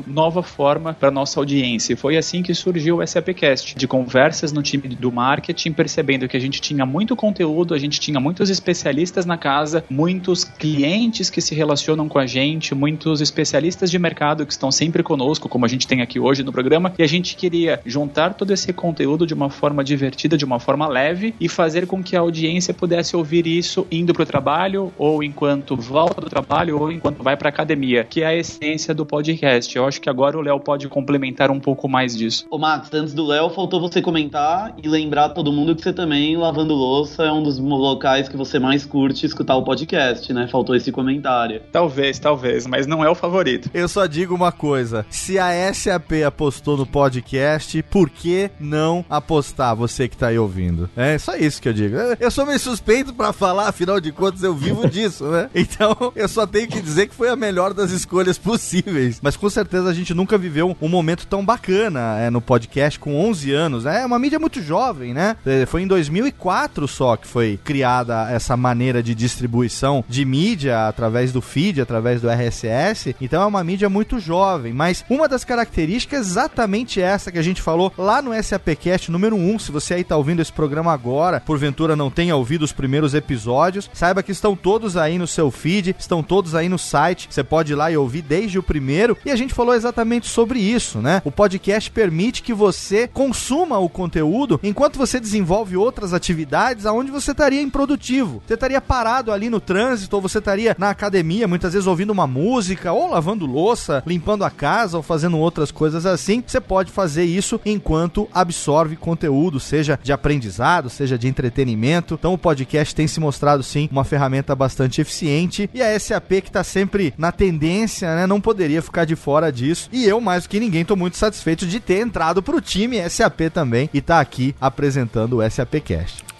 nova forma para nossa audiência. E foi assim que surgiu o SAPcast, de conversas no time do marketing, percebendo que a gente tinha muito conteúdo, a gente tinha muitos especialistas na casa, muitos clientes que se relacionam com a gente, muitos especialistas de mercado que estão sempre conosco, como a gente tem aqui hoje no programa, e a gente queria juntar todo esse conteúdo de uma forma divertida, de uma forma leve e fazer com que a audiência pudesse ouvir isso indo para o trabalho ou enquanto volta do trabalho ou enquanto vai para academia, que é a essência do podcast. Eu acho que agora o Léo pode complementar um pouco mais disso. Ô Max, antes do Léo, faltou você comentar e lembrar todo mundo que você também, lavando louça, é um dos locais que você mais curte escutar o podcast, né? Faltou esse comentário. Talvez, talvez, mas não é o favorito. Eu só digo uma coisa: se a SAP apostou no podcast, por que não apostar, você que tá aí ouvindo? É só isso que eu digo. Eu sou meio suspeito para falar, afinal de contas eu vivo disso, né? Então eu só tenho que dizer que foi a melhor das escolhas possíveis. Mas com certeza a gente nunca viveu um momento tão bacana é, no podcast com 11 anos. É uma mídia muito jovem, né? É, Foi em 2004 só que foi criada essa maneira de distribuição de mídia através do feed, através do RSS. Então é uma mídia muito jovem. Mas uma das características é exatamente essa que a gente falou lá no SAPcast número 1. Se você aí tá ouvindo esse programa agora, porventura não tenha ouvido os primeiros episódios, saiba que estão todos aí no seu feed, estão todos aí no site. Você pode ir lá e ouvir desde o primeiro. E a gente falou exatamente sobre isso, né? O podcast permite que você consuma o conteúdo enquanto você desenvolve outras atividades aonde você estaria improdutivo. Você estaria parado ali no trânsito, ou você estaria na academia, muitas vezes ouvindo uma música, ou lavando louça, limpando a casa, ou fazendo outras coisas assim. Você pode fazer isso enquanto absorve conteúdo, seja de aprendizado, seja de entretenimento. Então o podcast tem se mostrado sim uma ferramenta bastante eficiente e a SAP que está sempre na tendência tendência, né, não poderia ficar de fora disso. E eu, mais do que ninguém, tô muito satisfeito de ter entrado pro time SAP também e tá aqui apresentando o SAP Cast.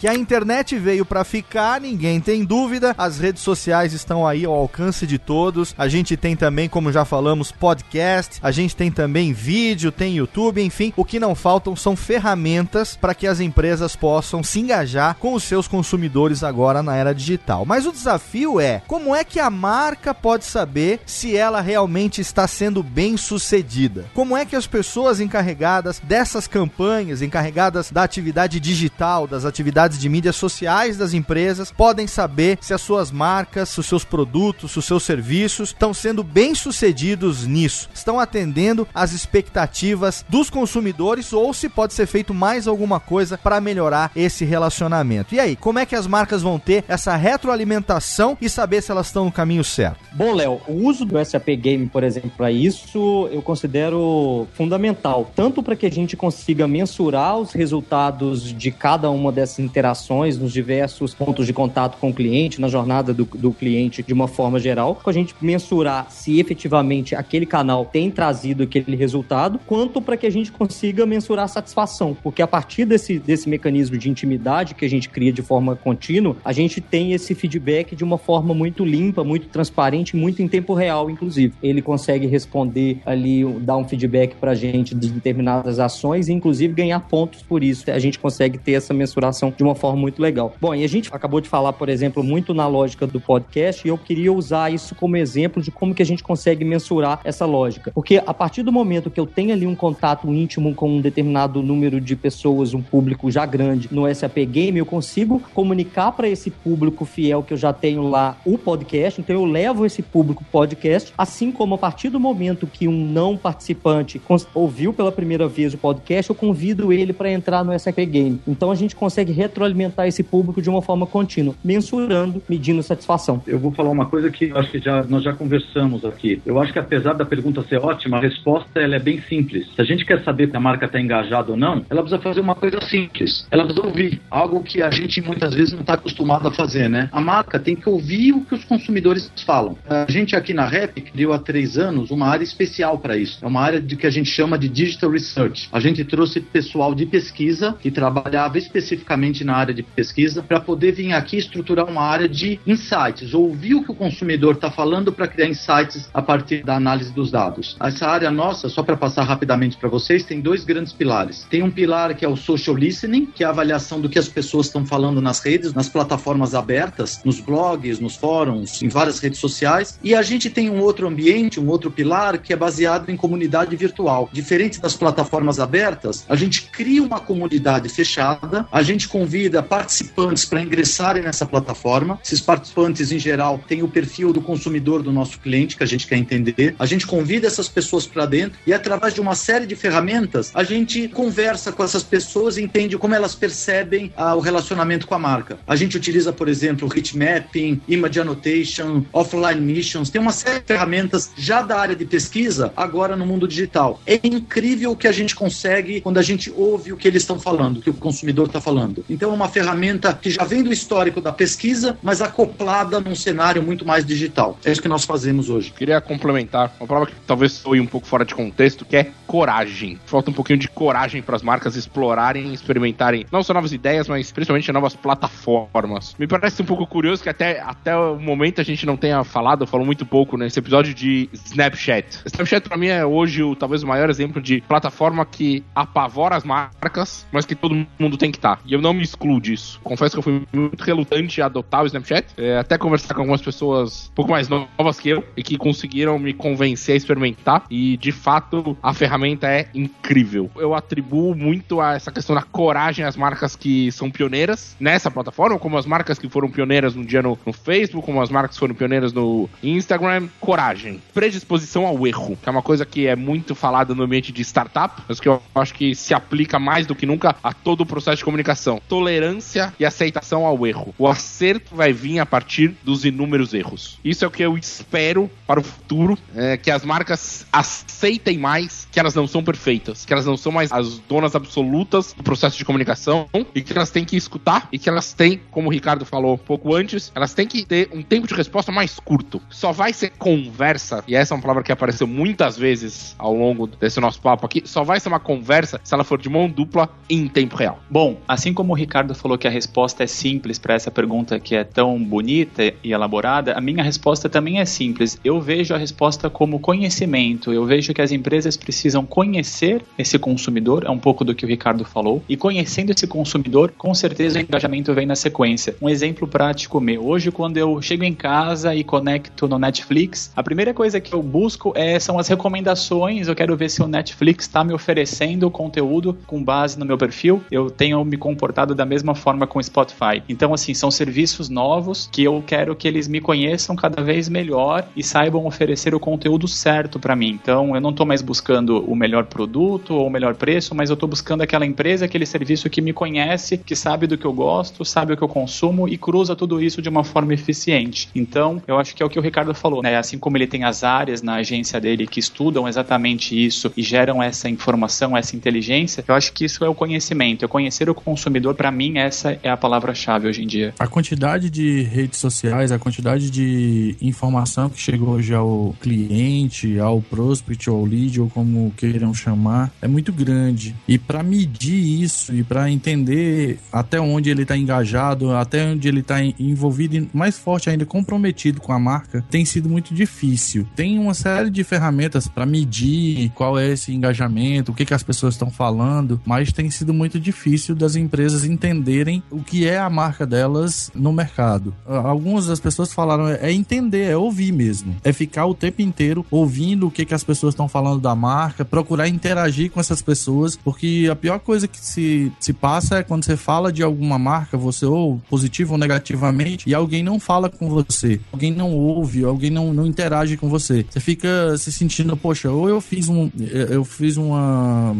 Que a internet veio para ficar, ninguém tem dúvida. As redes sociais estão aí ao alcance de todos. A gente tem também, como já falamos, podcast, a gente tem também vídeo, tem YouTube, enfim, o que não faltam são ferramentas para que as empresas possam se engajar com os seus consumidores agora na era digital. Mas o desafio é, como é que a marca pode saber se ela realmente está sendo bem sucedida? Como é que as pessoas encarregadas dessas campanhas, encarregadas da atividade digital, das atividades de mídias sociais das empresas podem saber se as suas marcas, os seus produtos, os seus serviços estão sendo bem sucedidos nisso, estão atendendo às expectativas dos consumidores ou se pode ser feito mais alguma coisa para melhorar esse relacionamento. E aí, como é que as marcas vão ter essa retroalimentação e saber se elas estão no caminho certo? Bom, Léo, o uso do SAP Game, por exemplo, para isso eu considero fundamental, tanto para que a gente consiga mensurar os resultados de cada uma dessas interações interações nos diversos pontos de contato com o cliente, na jornada do, do cliente de uma forma geral, para a gente mensurar se efetivamente aquele canal tem trazido aquele resultado, quanto para que a gente consiga mensurar a satisfação, porque a partir desse, desse mecanismo de intimidade que a gente cria de forma contínua, a gente tem esse feedback de uma forma muito limpa, muito transparente, muito em tempo real, inclusive. Ele consegue responder ali, dar um feedback para a gente de determinadas ações e, inclusive, ganhar pontos por isso. A gente consegue ter essa mensuração de uma forma muito legal. Bom, e a gente acabou de falar, por exemplo, muito na lógica do podcast, e eu queria usar isso como exemplo de como que a gente consegue mensurar essa lógica. Porque a partir do momento que eu tenho ali um contato íntimo com um determinado número de pessoas, um público já grande no SAP Game, eu consigo comunicar para esse público fiel que eu já tenho lá o podcast, então eu levo esse público podcast, assim como a partir do momento que um não participante ouviu pela primeira vez o podcast, eu convido ele para entrar no SAP Game. Então a gente consegue retroalimentar esse público de uma forma contínua, mensurando, medindo satisfação. Eu vou falar uma coisa que acho que já, nós já conversamos aqui. Eu acho que apesar da pergunta ser ótima, a resposta ela é bem simples. Se a gente quer saber se a marca está engajada ou não, ela precisa fazer uma coisa simples. Ela precisa ouvir algo que a gente muitas vezes não está acostumado a fazer, né? A marca tem que ouvir o que os consumidores falam. A gente aqui na Rep criou há três anos uma área especial para isso. É uma área de que a gente chama de Digital Research. A gente trouxe pessoal de pesquisa que trabalhava especificamente na área de pesquisa, para poder vir aqui estruturar uma área de insights, ouvir o que o consumidor está falando para criar insights a partir da análise dos dados. Essa área nossa, só para passar rapidamente para vocês, tem dois grandes pilares. Tem um pilar que é o social listening, que é a avaliação do que as pessoas estão falando nas redes, nas plataformas abertas, nos blogs, nos fóruns, em várias redes sociais. E a gente tem um outro ambiente, um outro pilar que é baseado em comunidade virtual. Diferente das plataformas abertas, a gente cria uma comunidade fechada, a gente convida convida participantes para ingressarem nessa plataforma. Esses participantes, em geral, têm o perfil do consumidor do nosso cliente, que a gente quer entender. A gente convida essas pessoas para dentro e, através de uma série de ferramentas, a gente conversa com essas pessoas e entende como elas percebem ah, o relacionamento com a marca. A gente utiliza, por exemplo, hit mapping, image annotation, offline missions, tem uma série de ferramentas já da área de pesquisa, agora no mundo digital. É incrível o que a gente consegue quando a gente ouve o que eles estão falando, o que o consumidor está falando. Então é uma ferramenta que já vem do histórico da pesquisa, mas acoplada num cenário muito mais digital. É isso que nós fazemos hoje. Queria complementar uma palavra que talvez soe um pouco fora de contexto, que é coragem. Falta um pouquinho de coragem para as marcas explorarem, experimentarem não só novas ideias, mas principalmente novas plataformas. Me parece um pouco curioso que até, até o momento a gente não tenha falado, falou muito pouco nesse episódio de Snapchat. Snapchat para mim é hoje o, talvez o maior exemplo de plataforma que apavora as marcas, mas que todo mundo tem que estar. Tá. E eu não me excluo disso. Confesso que eu fui muito relutante a adotar o Snapchat, é, até conversar com algumas pessoas um pouco mais novas que eu e que conseguiram me convencer a experimentar. E de fato a ferramenta é incrível. Eu atribuo muito a essa questão da coragem às marcas que são pioneiras nessa plataforma, como as marcas que foram pioneiras um dia no, no Facebook, como as marcas que foram pioneiras no Instagram. Coragem, predisposição ao erro, que é uma coisa que é muito falada no ambiente de startup, mas que eu acho que se aplica mais do que nunca a todo o processo de comunicação tolerância e aceitação ao erro. O acerto vai vir a partir dos inúmeros erros. Isso é o que eu espero para o futuro, é, que as marcas aceitem mais que elas não são perfeitas, que elas não são mais as donas absolutas do processo de comunicação e que elas têm que escutar e que elas têm, como o Ricardo falou um pouco antes, elas têm que ter um tempo de resposta mais curto. Só vai ser conversa, e essa é uma palavra que apareceu muitas vezes ao longo desse nosso papo aqui, só vai ser uma conversa se ela for de mão dupla em tempo real. Bom, assim como o Ricardo falou que a resposta é simples para essa pergunta que é tão bonita e elaborada, a minha resposta também é simples. Eu vejo a resposta como conhecimento. Eu vejo que as empresas precisam conhecer esse consumidor, é um pouco do que o Ricardo falou, e conhecendo esse consumidor, com certeza o engajamento vem na sequência. Um exemplo prático meu, hoje quando eu chego em casa e conecto no Netflix, a primeira coisa que eu busco é, são as recomendações, eu quero ver se o Netflix está me oferecendo conteúdo com base no meu perfil, eu tenho me comportado da mesma forma com o Spotify. Então, assim, são serviços novos que eu quero que eles me conheçam cada vez melhor e saibam oferecer o conteúdo certo para mim. Então, eu não estou mais buscando o melhor produto ou o melhor preço, mas eu estou buscando aquela empresa, aquele serviço que me conhece, que sabe do que eu gosto, sabe o que eu consumo e cruza tudo isso de uma forma eficiente. Então, eu acho que é o que o Ricardo falou, né? Assim como ele tem as áreas na agência dele que estudam exatamente isso e geram essa informação, essa inteligência, eu acho que isso é o conhecimento. É conhecer o consumidor, para mim, essa é a palavra-chave hoje em dia. A quantidade de redes sociais, a quantidade de informação que chegou hoje ao cliente, ao prospect, ao lead, ou como queiram chamar, é muito grande. E para medir isso e para entender até onde ele está engajado, até onde ele está envolvido e mais forte ainda comprometido com a marca, tem sido muito difícil. Tem uma série de ferramentas para medir qual é esse engajamento, o que, que as pessoas estão falando, mas tem sido muito difícil das empresas entenderem o que é a marca delas no mercado. Algumas das pessoas falaram é entender, é ouvir mesmo, é ficar o tempo inteiro ouvindo o que, que as pessoas estão falando da marca, procurar interagir com essas pessoas, porque a pior coisa que se, se passa é quando você fala de alguma marca, você ou positivo ou negativamente, e alguém não fala com você, alguém não ouve, alguém não, não interage com você. Você fica se sentindo, poxa, ou eu fiz um eu fiz uma,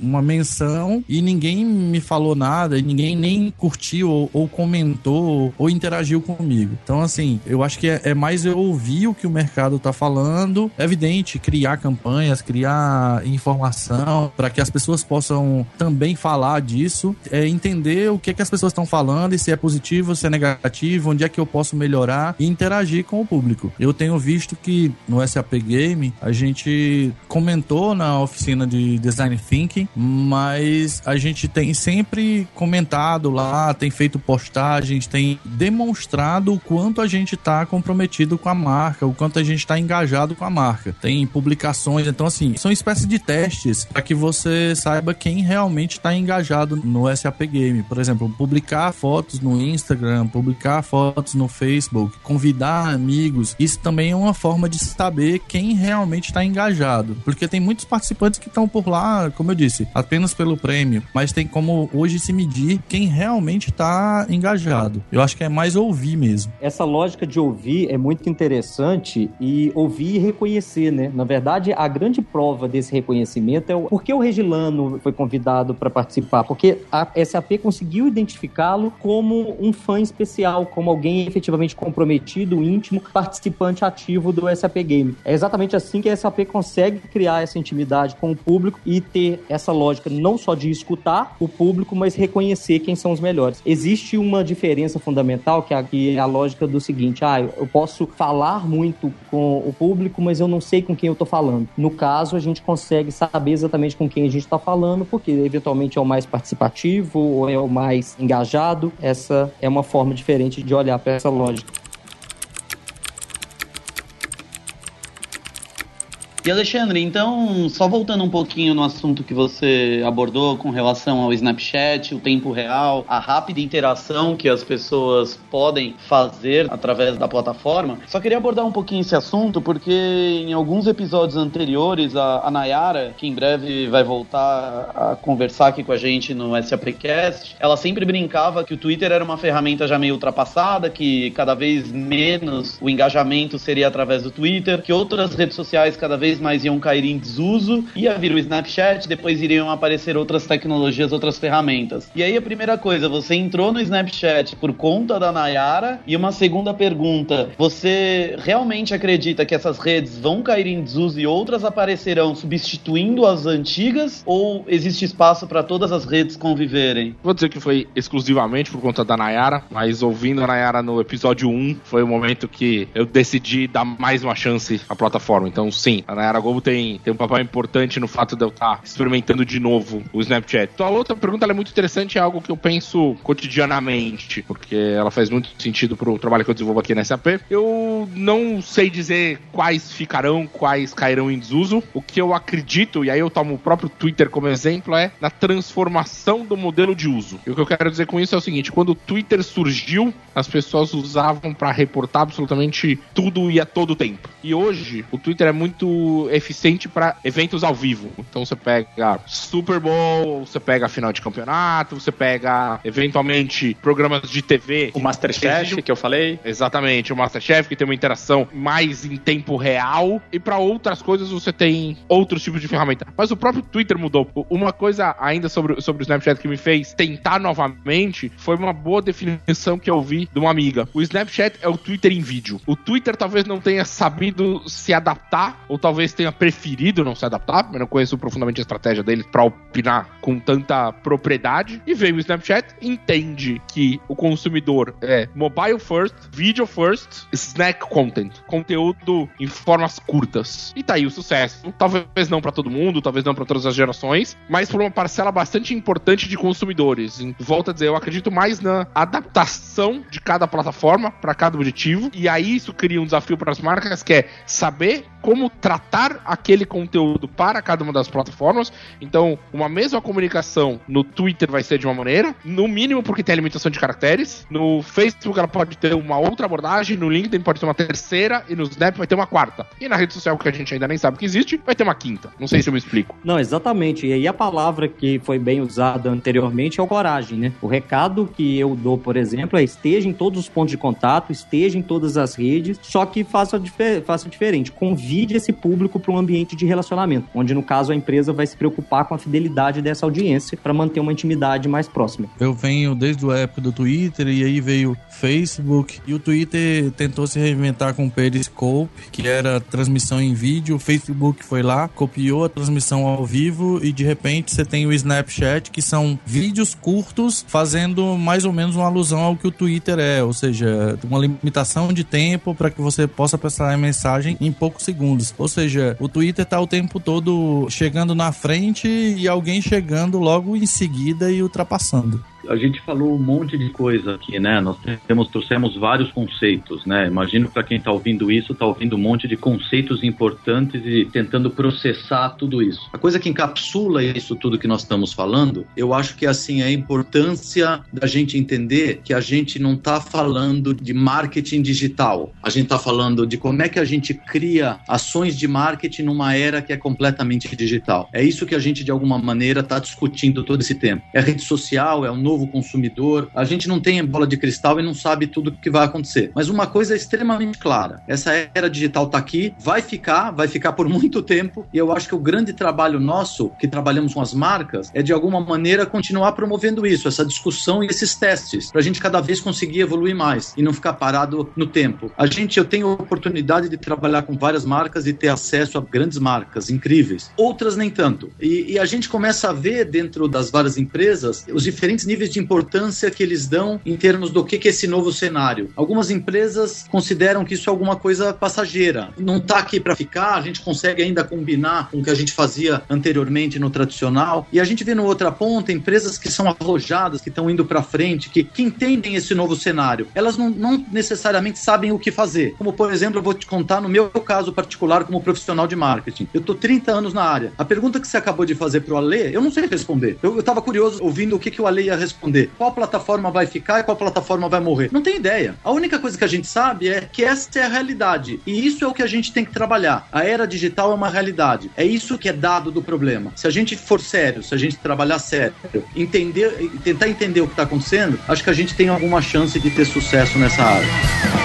uma menção e ninguém me falou nada, e ninguém nem curtiu ou, ou comentou ou interagiu comigo. Então, assim, eu acho que é, é mais eu ouvir o que o mercado tá falando, é evidente, criar campanhas, criar informação para que as pessoas possam também falar disso, é entender o que, é que as pessoas estão falando e se é positivo, se é negativo, onde é que eu posso melhorar e interagir com o público. Eu tenho visto que no SAP Game a gente comentou na oficina de Design Thinking, mas a gente tem sempre comentado lá, tem feito postagens, tem demonstrado o quanto a gente está comprometido com a marca, o quanto a gente está engajado com a marca. Tem publicações, então assim, são espécies de testes para que você saiba quem realmente está engajado no SAP Game. Por exemplo, publicar fotos no Instagram, publicar fotos no Facebook, convidar amigos. Isso também é uma forma de saber quem realmente está engajado, porque tem muitos participantes que estão por lá, como eu disse, apenas pelo prêmio, mas tem como hoje se medir quem realmente está engajado. Eu acho que é mais ouvir mesmo. Essa lógica de ouvir é muito interessante e ouvir e reconhecer, né? Na verdade, a grande prova desse reconhecimento é o por que o Regilano foi convidado para participar, porque a SAP conseguiu identificá-lo como um fã especial, como alguém efetivamente comprometido, íntimo, participante ativo do SAP Game. É exatamente assim que a SAP consegue criar essa intimidade com o público e ter essa lógica não só de escutar o público, mas reconhecer quem são os melhores. Existe uma diferença fundamental que é a, é a lógica do seguinte: ah, eu posso falar muito com o público, mas eu não sei com quem eu estou falando. No caso, a gente consegue saber exatamente com quem a gente está falando, porque eventualmente é o mais participativo ou é o mais engajado. Essa é uma forma diferente de olhar para essa lógica. E Alexandre, então, só voltando um pouquinho no assunto que você abordou com relação ao Snapchat, o tempo real, a rápida interação que as pessoas podem fazer através da plataforma, só queria abordar um pouquinho esse assunto porque em alguns episódios anteriores, a, a Nayara, que em breve vai voltar a conversar aqui com a gente no SAPcast, ela sempre brincava que o Twitter era uma ferramenta já meio ultrapassada, que cada vez menos o engajamento seria através do Twitter, que outras redes sociais cada vez vez mais iam cair em desuso, ia vir o Snapchat, depois iriam aparecer outras tecnologias, outras ferramentas. E aí a primeira coisa, você entrou no Snapchat por conta da Nayara, e uma segunda pergunta, você realmente acredita que essas redes vão cair em desuso e outras aparecerão substituindo as antigas, ou existe espaço para todas as redes conviverem? Vou dizer que foi exclusivamente por conta da Nayara, mas ouvindo a Nayara no episódio 1, foi o momento que eu decidi dar mais uma chance à plataforma. Então, sim, a Nayara Globo tem, tem um papel importante no fato de eu estar experimentando de novo o Snapchat. Então, a outra pergunta é muito interessante, é algo que eu penso cotidianamente, porque ela faz muito sentido pro trabalho que eu desenvolvo aqui na SAP. Eu não sei dizer quais ficarão, quais cairão em desuso. O que eu acredito, e aí eu tomo o próprio Twitter como exemplo, é na transformação do modelo de uso. E o que eu quero dizer com isso é o seguinte: quando o Twitter surgiu, as pessoas usavam para reportar absolutamente tudo e a todo tempo. E hoje, o Twitter é muito eficiente para eventos ao vivo. Então você pega Super Bowl, você pega final de campeonato, você pega eventualmente programas de TV. O Masterchef que eu falei. Exatamente, o Masterchef que tem uma interação mais em tempo real. E para outras coisas você tem outros tipos de ferramenta. Mas o próprio Twitter mudou. Uma coisa ainda sobre, sobre o Snapchat que me fez tentar novamente foi uma boa definição que eu vi de uma amiga. O Snapchat é o Twitter em vídeo. O Twitter talvez não tenha sabido se adaptar, ou talvez tenha preferido não se adaptar. Eu não conheço profundamente a estratégia dele para opinar com tanta propriedade. E veio o Snapchat, entende que o consumidor é mobile first, video first, snack content, conteúdo em formas curtas. E tá aí o sucesso. Talvez não para todo mundo, talvez não para todas as gerações, mas por uma parcela bastante importante de consumidores. Volto a dizer, eu acredito mais na adaptação de cada plataforma para cada objetivo. E aí isso cria um desafio para as marcas que é saber como tratar aquele conteúdo para cada uma das plataformas. Então, uma mesma comunicação no Twitter vai ser de uma maneira, no mínimo porque tem a limitação de caracteres. No Facebook ela pode ter uma outra abordagem, no LinkedIn pode ter uma terceira e no Snap vai ter uma quarta. E na rede social que a gente ainda nem sabe que existe, vai ter uma quinta. Não sei se eu me explico. Não, exatamente. E aí a palavra que foi bem usada anteriormente é o coragem, né? O recado que eu dou, por exemplo, é esteja em todos os pontos de contato, esteja em todas as redes, só que faça, faça diferente. Convide esse público para um ambiente de relacionamento, onde no caso a empresa vai se preocupar com a fidelidade dessa audiência para manter uma intimidade mais próxima. Eu venho desde a época do Twitter e aí veio Facebook e o Twitter tentou se reinventar com o Periscope, que era transmissão em vídeo. O Facebook foi lá, copiou a transmissão ao vivo e de repente você tem o Snapchat, que são vídeos curtos fazendo mais ou menos uma alusão ao que o Twitter é, ou seja, uma limitação de tempo para que você possa passar a mensagem em poucos segundos. Ou seja, o Twitter tá o tempo todo chegando na frente e alguém chegando logo em seguida e ultrapassando a gente falou um monte de coisa aqui, né? Nós temos, trouxemos vários conceitos, né? Imagino para quem está ouvindo isso, está ouvindo um monte de conceitos importantes e tentando processar tudo isso. A coisa que encapsula isso tudo que nós estamos falando, eu acho que assim é a importância da gente entender que a gente não está falando de marketing digital. A gente está falando de como é que a gente cria ações de marketing numa era que é completamente digital. É isso que a gente de alguma maneira está discutindo todo esse tempo. É rede social, é um novo novo consumidor. A gente não tem bola de cristal e não sabe tudo o que vai acontecer. Mas uma coisa é extremamente clara: essa era digital está aqui, vai ficar, vai ficar por muito tempo. E eu acho que o grande trabalho nosso, que trabalhamos com as marcas, é de alguma maneira continuar promovendo isso, essa discussão e esses testes, para a gente cada vez conseguir evoluir mais e não ficar parado no tempo. A gente, eu tenho oportunidade de trabalhar com várias marcas e ter acesso a grandes marcas incríveis, outras nem tanto. E, e a gente começa a ver dentro das várias empresas os diferentes níveis níveis de importância que eles dão em termos do que, é esse novo cenário. Algumas empresas consideram que isso é alguma coisa passageira, não está aqui para ficar, a gente consegue ainda combinar com o que a gente fazia anteriormente no tradicional. E a gente vê no outra ponta empresas que são arrojadas, que estão indo para frente, que, que entendem esse novo cenário. Elas não, não necessariamente sabem o que fazer. Como, por exemplo, eu vou te contar no meu caso particular como profissional de marketing. Eu tô 30 anos na área. A pergunta que você acabou de fazer pro Ale, eu não sei responder. Eu, eu tava curioso ouvindo o que, que o Ale ia responder responder qual plataforma vai ficar e qual plataforma vai morrer. Não tem ideia. A única coisa que a gente sabe é que essa é a realidade. E isso é o que a gente tem que trabalhar. A era digital é uma realidade. É isso que é dado do problema. Se a gente for sério, se a gente trabalhar sério, entender, tentar entender o que está acontecendo, acho que a gente tem alguma chance de ter sucesso nessa área.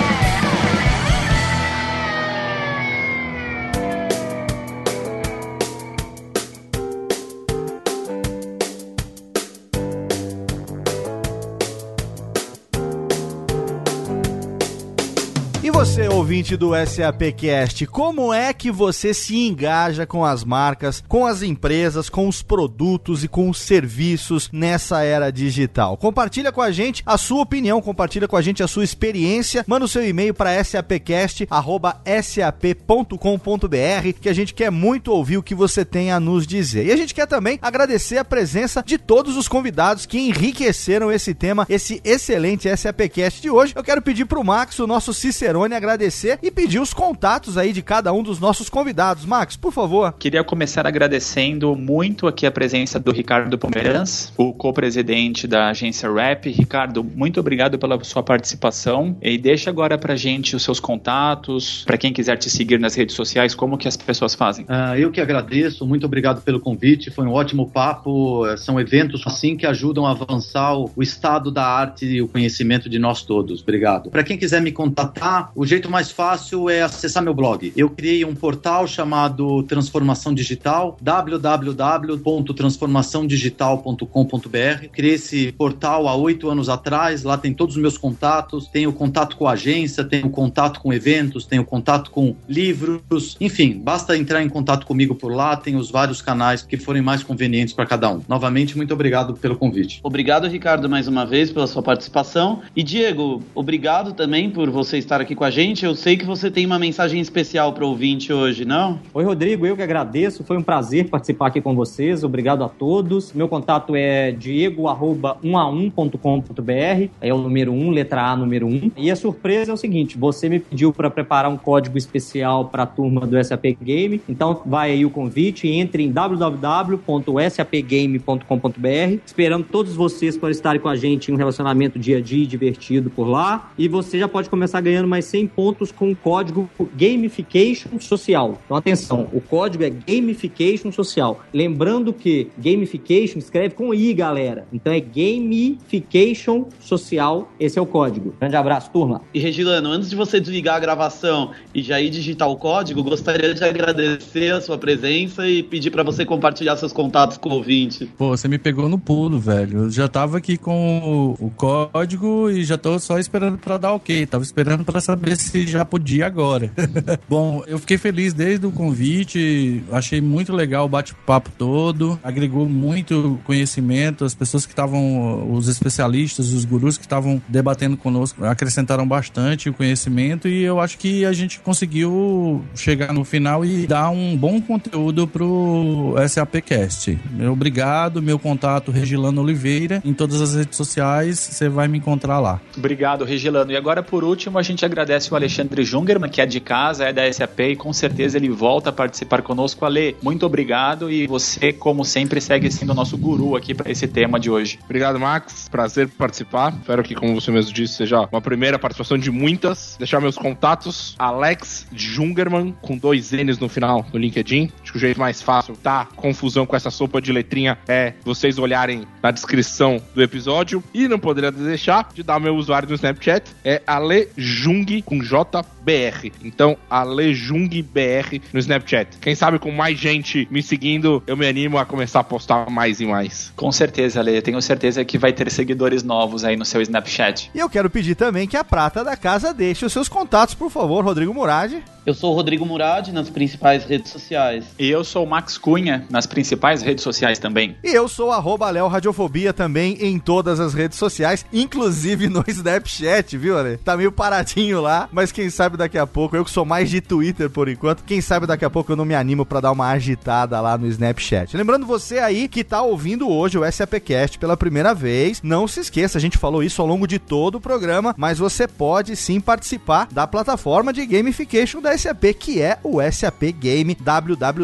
Ouvinte do SAPcast, como é que você se engaja com as marcas, com as empresas, com os produtos e com os serviços nessa era digital? Compartilha com a gente a sua opinião, compartilha com a gente a sua experiência, manda o seu e-mail para sapcast@sap.com.br, que a gente quer muito ouvir o que você tem a nos dizer. E a gente quer também agradecer a presença de todos os convidados que enriqueceram esse tema, esse excelente SAPcast de hoje. Eu quero pedir pro Max, o nosso Cicerone, agradecer e pedir os contatos aí de cada um dos nossos convidados. Max, por favor. Queria começar agradecendo muito aqui a presença do Ricardo Pomerans, o co-presidente da agência Rap. Ricardo, muito obrigado pela sua participação e deixa agora pra gente os seus contatos, para quem quiser te seguir nas redes sociais, como que as pessoas fazem. Uh, eu que agradeço, muito obrigado pelo convite, foi um ótimo papo, são eventos assim que ajudam a avançar o, o estado da arte e o conhecimento de nós todos. Obrigado. Para quem quiser me contatar, o jeito mais fácil é acessar meu blog. Eu criei um portal chamado Transformação Digital, www.transformaçãodigital.com.br. Criei esse portal há oito anos atrás, lá tem todos os meus contatos, tenho contato com a agência, tenho contato com eventos, tenho contato com livros, enfim, basta entrar em contato comigo por lá, tem os vários canais que forem mais convenientes para cada um. Novamente, muito obrigado pelo convite. Obrigado, Ricardo, mais uma vez pela sua participação. E Diego, obrigado também por você estar aqui com a gente. Eu sei que você tem uma mensagem especial para o ouvinte hoje, não? Oi, Rodrigo, eu que agradeço. Foi um prazer participar aqui com vocês. Obrigado a todos. Meu contato é diego@1a1.com.br. É o número 1, letra A, número 1. E a surpresa é o seguinte, você me pediu para preparar um código especial para a turma do SAP Game. Então vai aí o convite, entre em www.sapgame.com.br. Esperando todos vocês para estarem com a gente em um relacionamento dia a dia divertido por lá. E você já pode começar ganhando mais 100 pontos com o código Gamification Social. Então atenção, o código é Gamification Social. Lembrando que Gamification escreve com I, galera. Então é Gamification Social, esse é o código. Grande abraço, turma. E Regilano, antes de você desligar a gravação e já ir digitar o código, gostaria de agradecer a sua presença e pedir para você compartilhar seus contatos com o ouvinte. Pô, você me pegou no pulo, velho. Eu já tava aqui com o, o código e já tô só esperando para dar ok. Tava esperando para saber se já podia agora. Bom, eu fiquei feliz desde o convite, achei muito legal o bate-papo todo, agregou muito conhecimento, as pessoas que estavam, os especialistas, os gurus que estavam debatendo conosco, acrescentaram bastante o conhecimento e eu acho que a gente conseguiu chegar no final e dar um bom conteúdo pro SAPcast. Obrigado, meu contato Regilano Oliveira, em todas as redes sociais, você vai me encontrar lá. Obrigado, Regilano. E agora, por último, a gente agradece o Alexandre Jungerman, que é de casa, é da SAP e com certeza ele volta a participar conosco. Ale, muito obrigado e você, como sempre, segue sendo o nosso guru aqui para esse tema de hoje. Obrigado, Max. Prazer participar. Espero que, como você mesmo disse, seja uma primeira participação de muitas. Deixar meus contatos: Alex Jungerman, com dois N's no final no LinkedIn. Acho que o jeito mais fácil, tá? Confusão com essa sopa de letrinha é vocês olharem na descrição do episódio. E não poderia deixar de dar meu usuário no Snapchat. É Alejung com JBR. Então, AlejungBR no Snapchat. Quem sabe com mais gente me seguindo, eu me animo a começar a postar mais e mais. Com certeza, Ale. Tenho certeza que vai ter seguidores novos aí no seu Snapchat. E eu quero pedir também que a prata da casa deixe os seus contatos, por favor, Rodrigo Murad. Eu sou o Rodrigo Murad nas principais redes sociais. E eu sou o Max Cunha nas principais redes sociais também. E eu sou arroba Léo Radiofobia também em todas as redes sociais, inclusive no Snapchat, viu, Ale? Tá meio paradinho lá, mas quem sabe daqui a pouco, eu que sou mais de Twitter por enquanto, quem sabe daqui a pouco eu não me animo para dar uma agitada lá no Snapchat. Lembrando você aí que tá ouvindo hoje o SAPcast pela primeira vez, não se esqueça, a gente falou isso ao longo de todo o programa, mas você pode sim participar da plataforma de gamification da SAP, que é o SAP Game,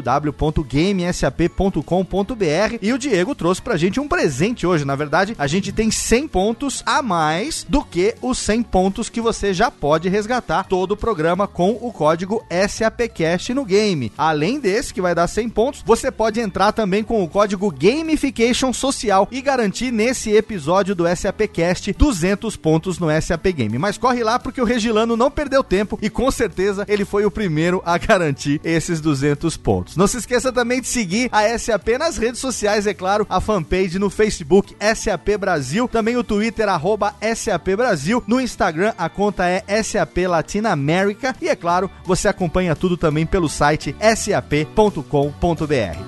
www.gamesap.com.br. E o Diego trouxe pra gente um presente hoje. Na verdade, a gente tem 100 pontos a mais do que os 100 pontos que você já pode resgatar todo o programa com o código SAPcast no game. Além desse, que vai dar 100 pontos, você pode entrar também com o código Gamification Social e garantir nesse episódio do SAPcast 200 pontos no SAP Game. Mas corre lá porque o Regilano não perdeu tempo e com certeza ele foi o primeiro a garantir esses 200 pontos. Não se esqueça também de seguir a SAP nas redes sociais, é claro, a fanpage no Facebook SAP Brasil, também o Twitter arroba SAP Brasil, no Instagram a conta é SAP Latina América e, é claro, você acompanha tudo também pelo site sap.com.br.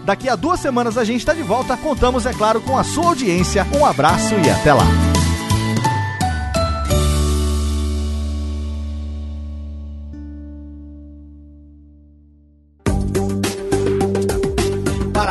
Daqui a duas semanas a gente está de volta. Contamos, é claro, com a sua audiência. Um abraço e até lá.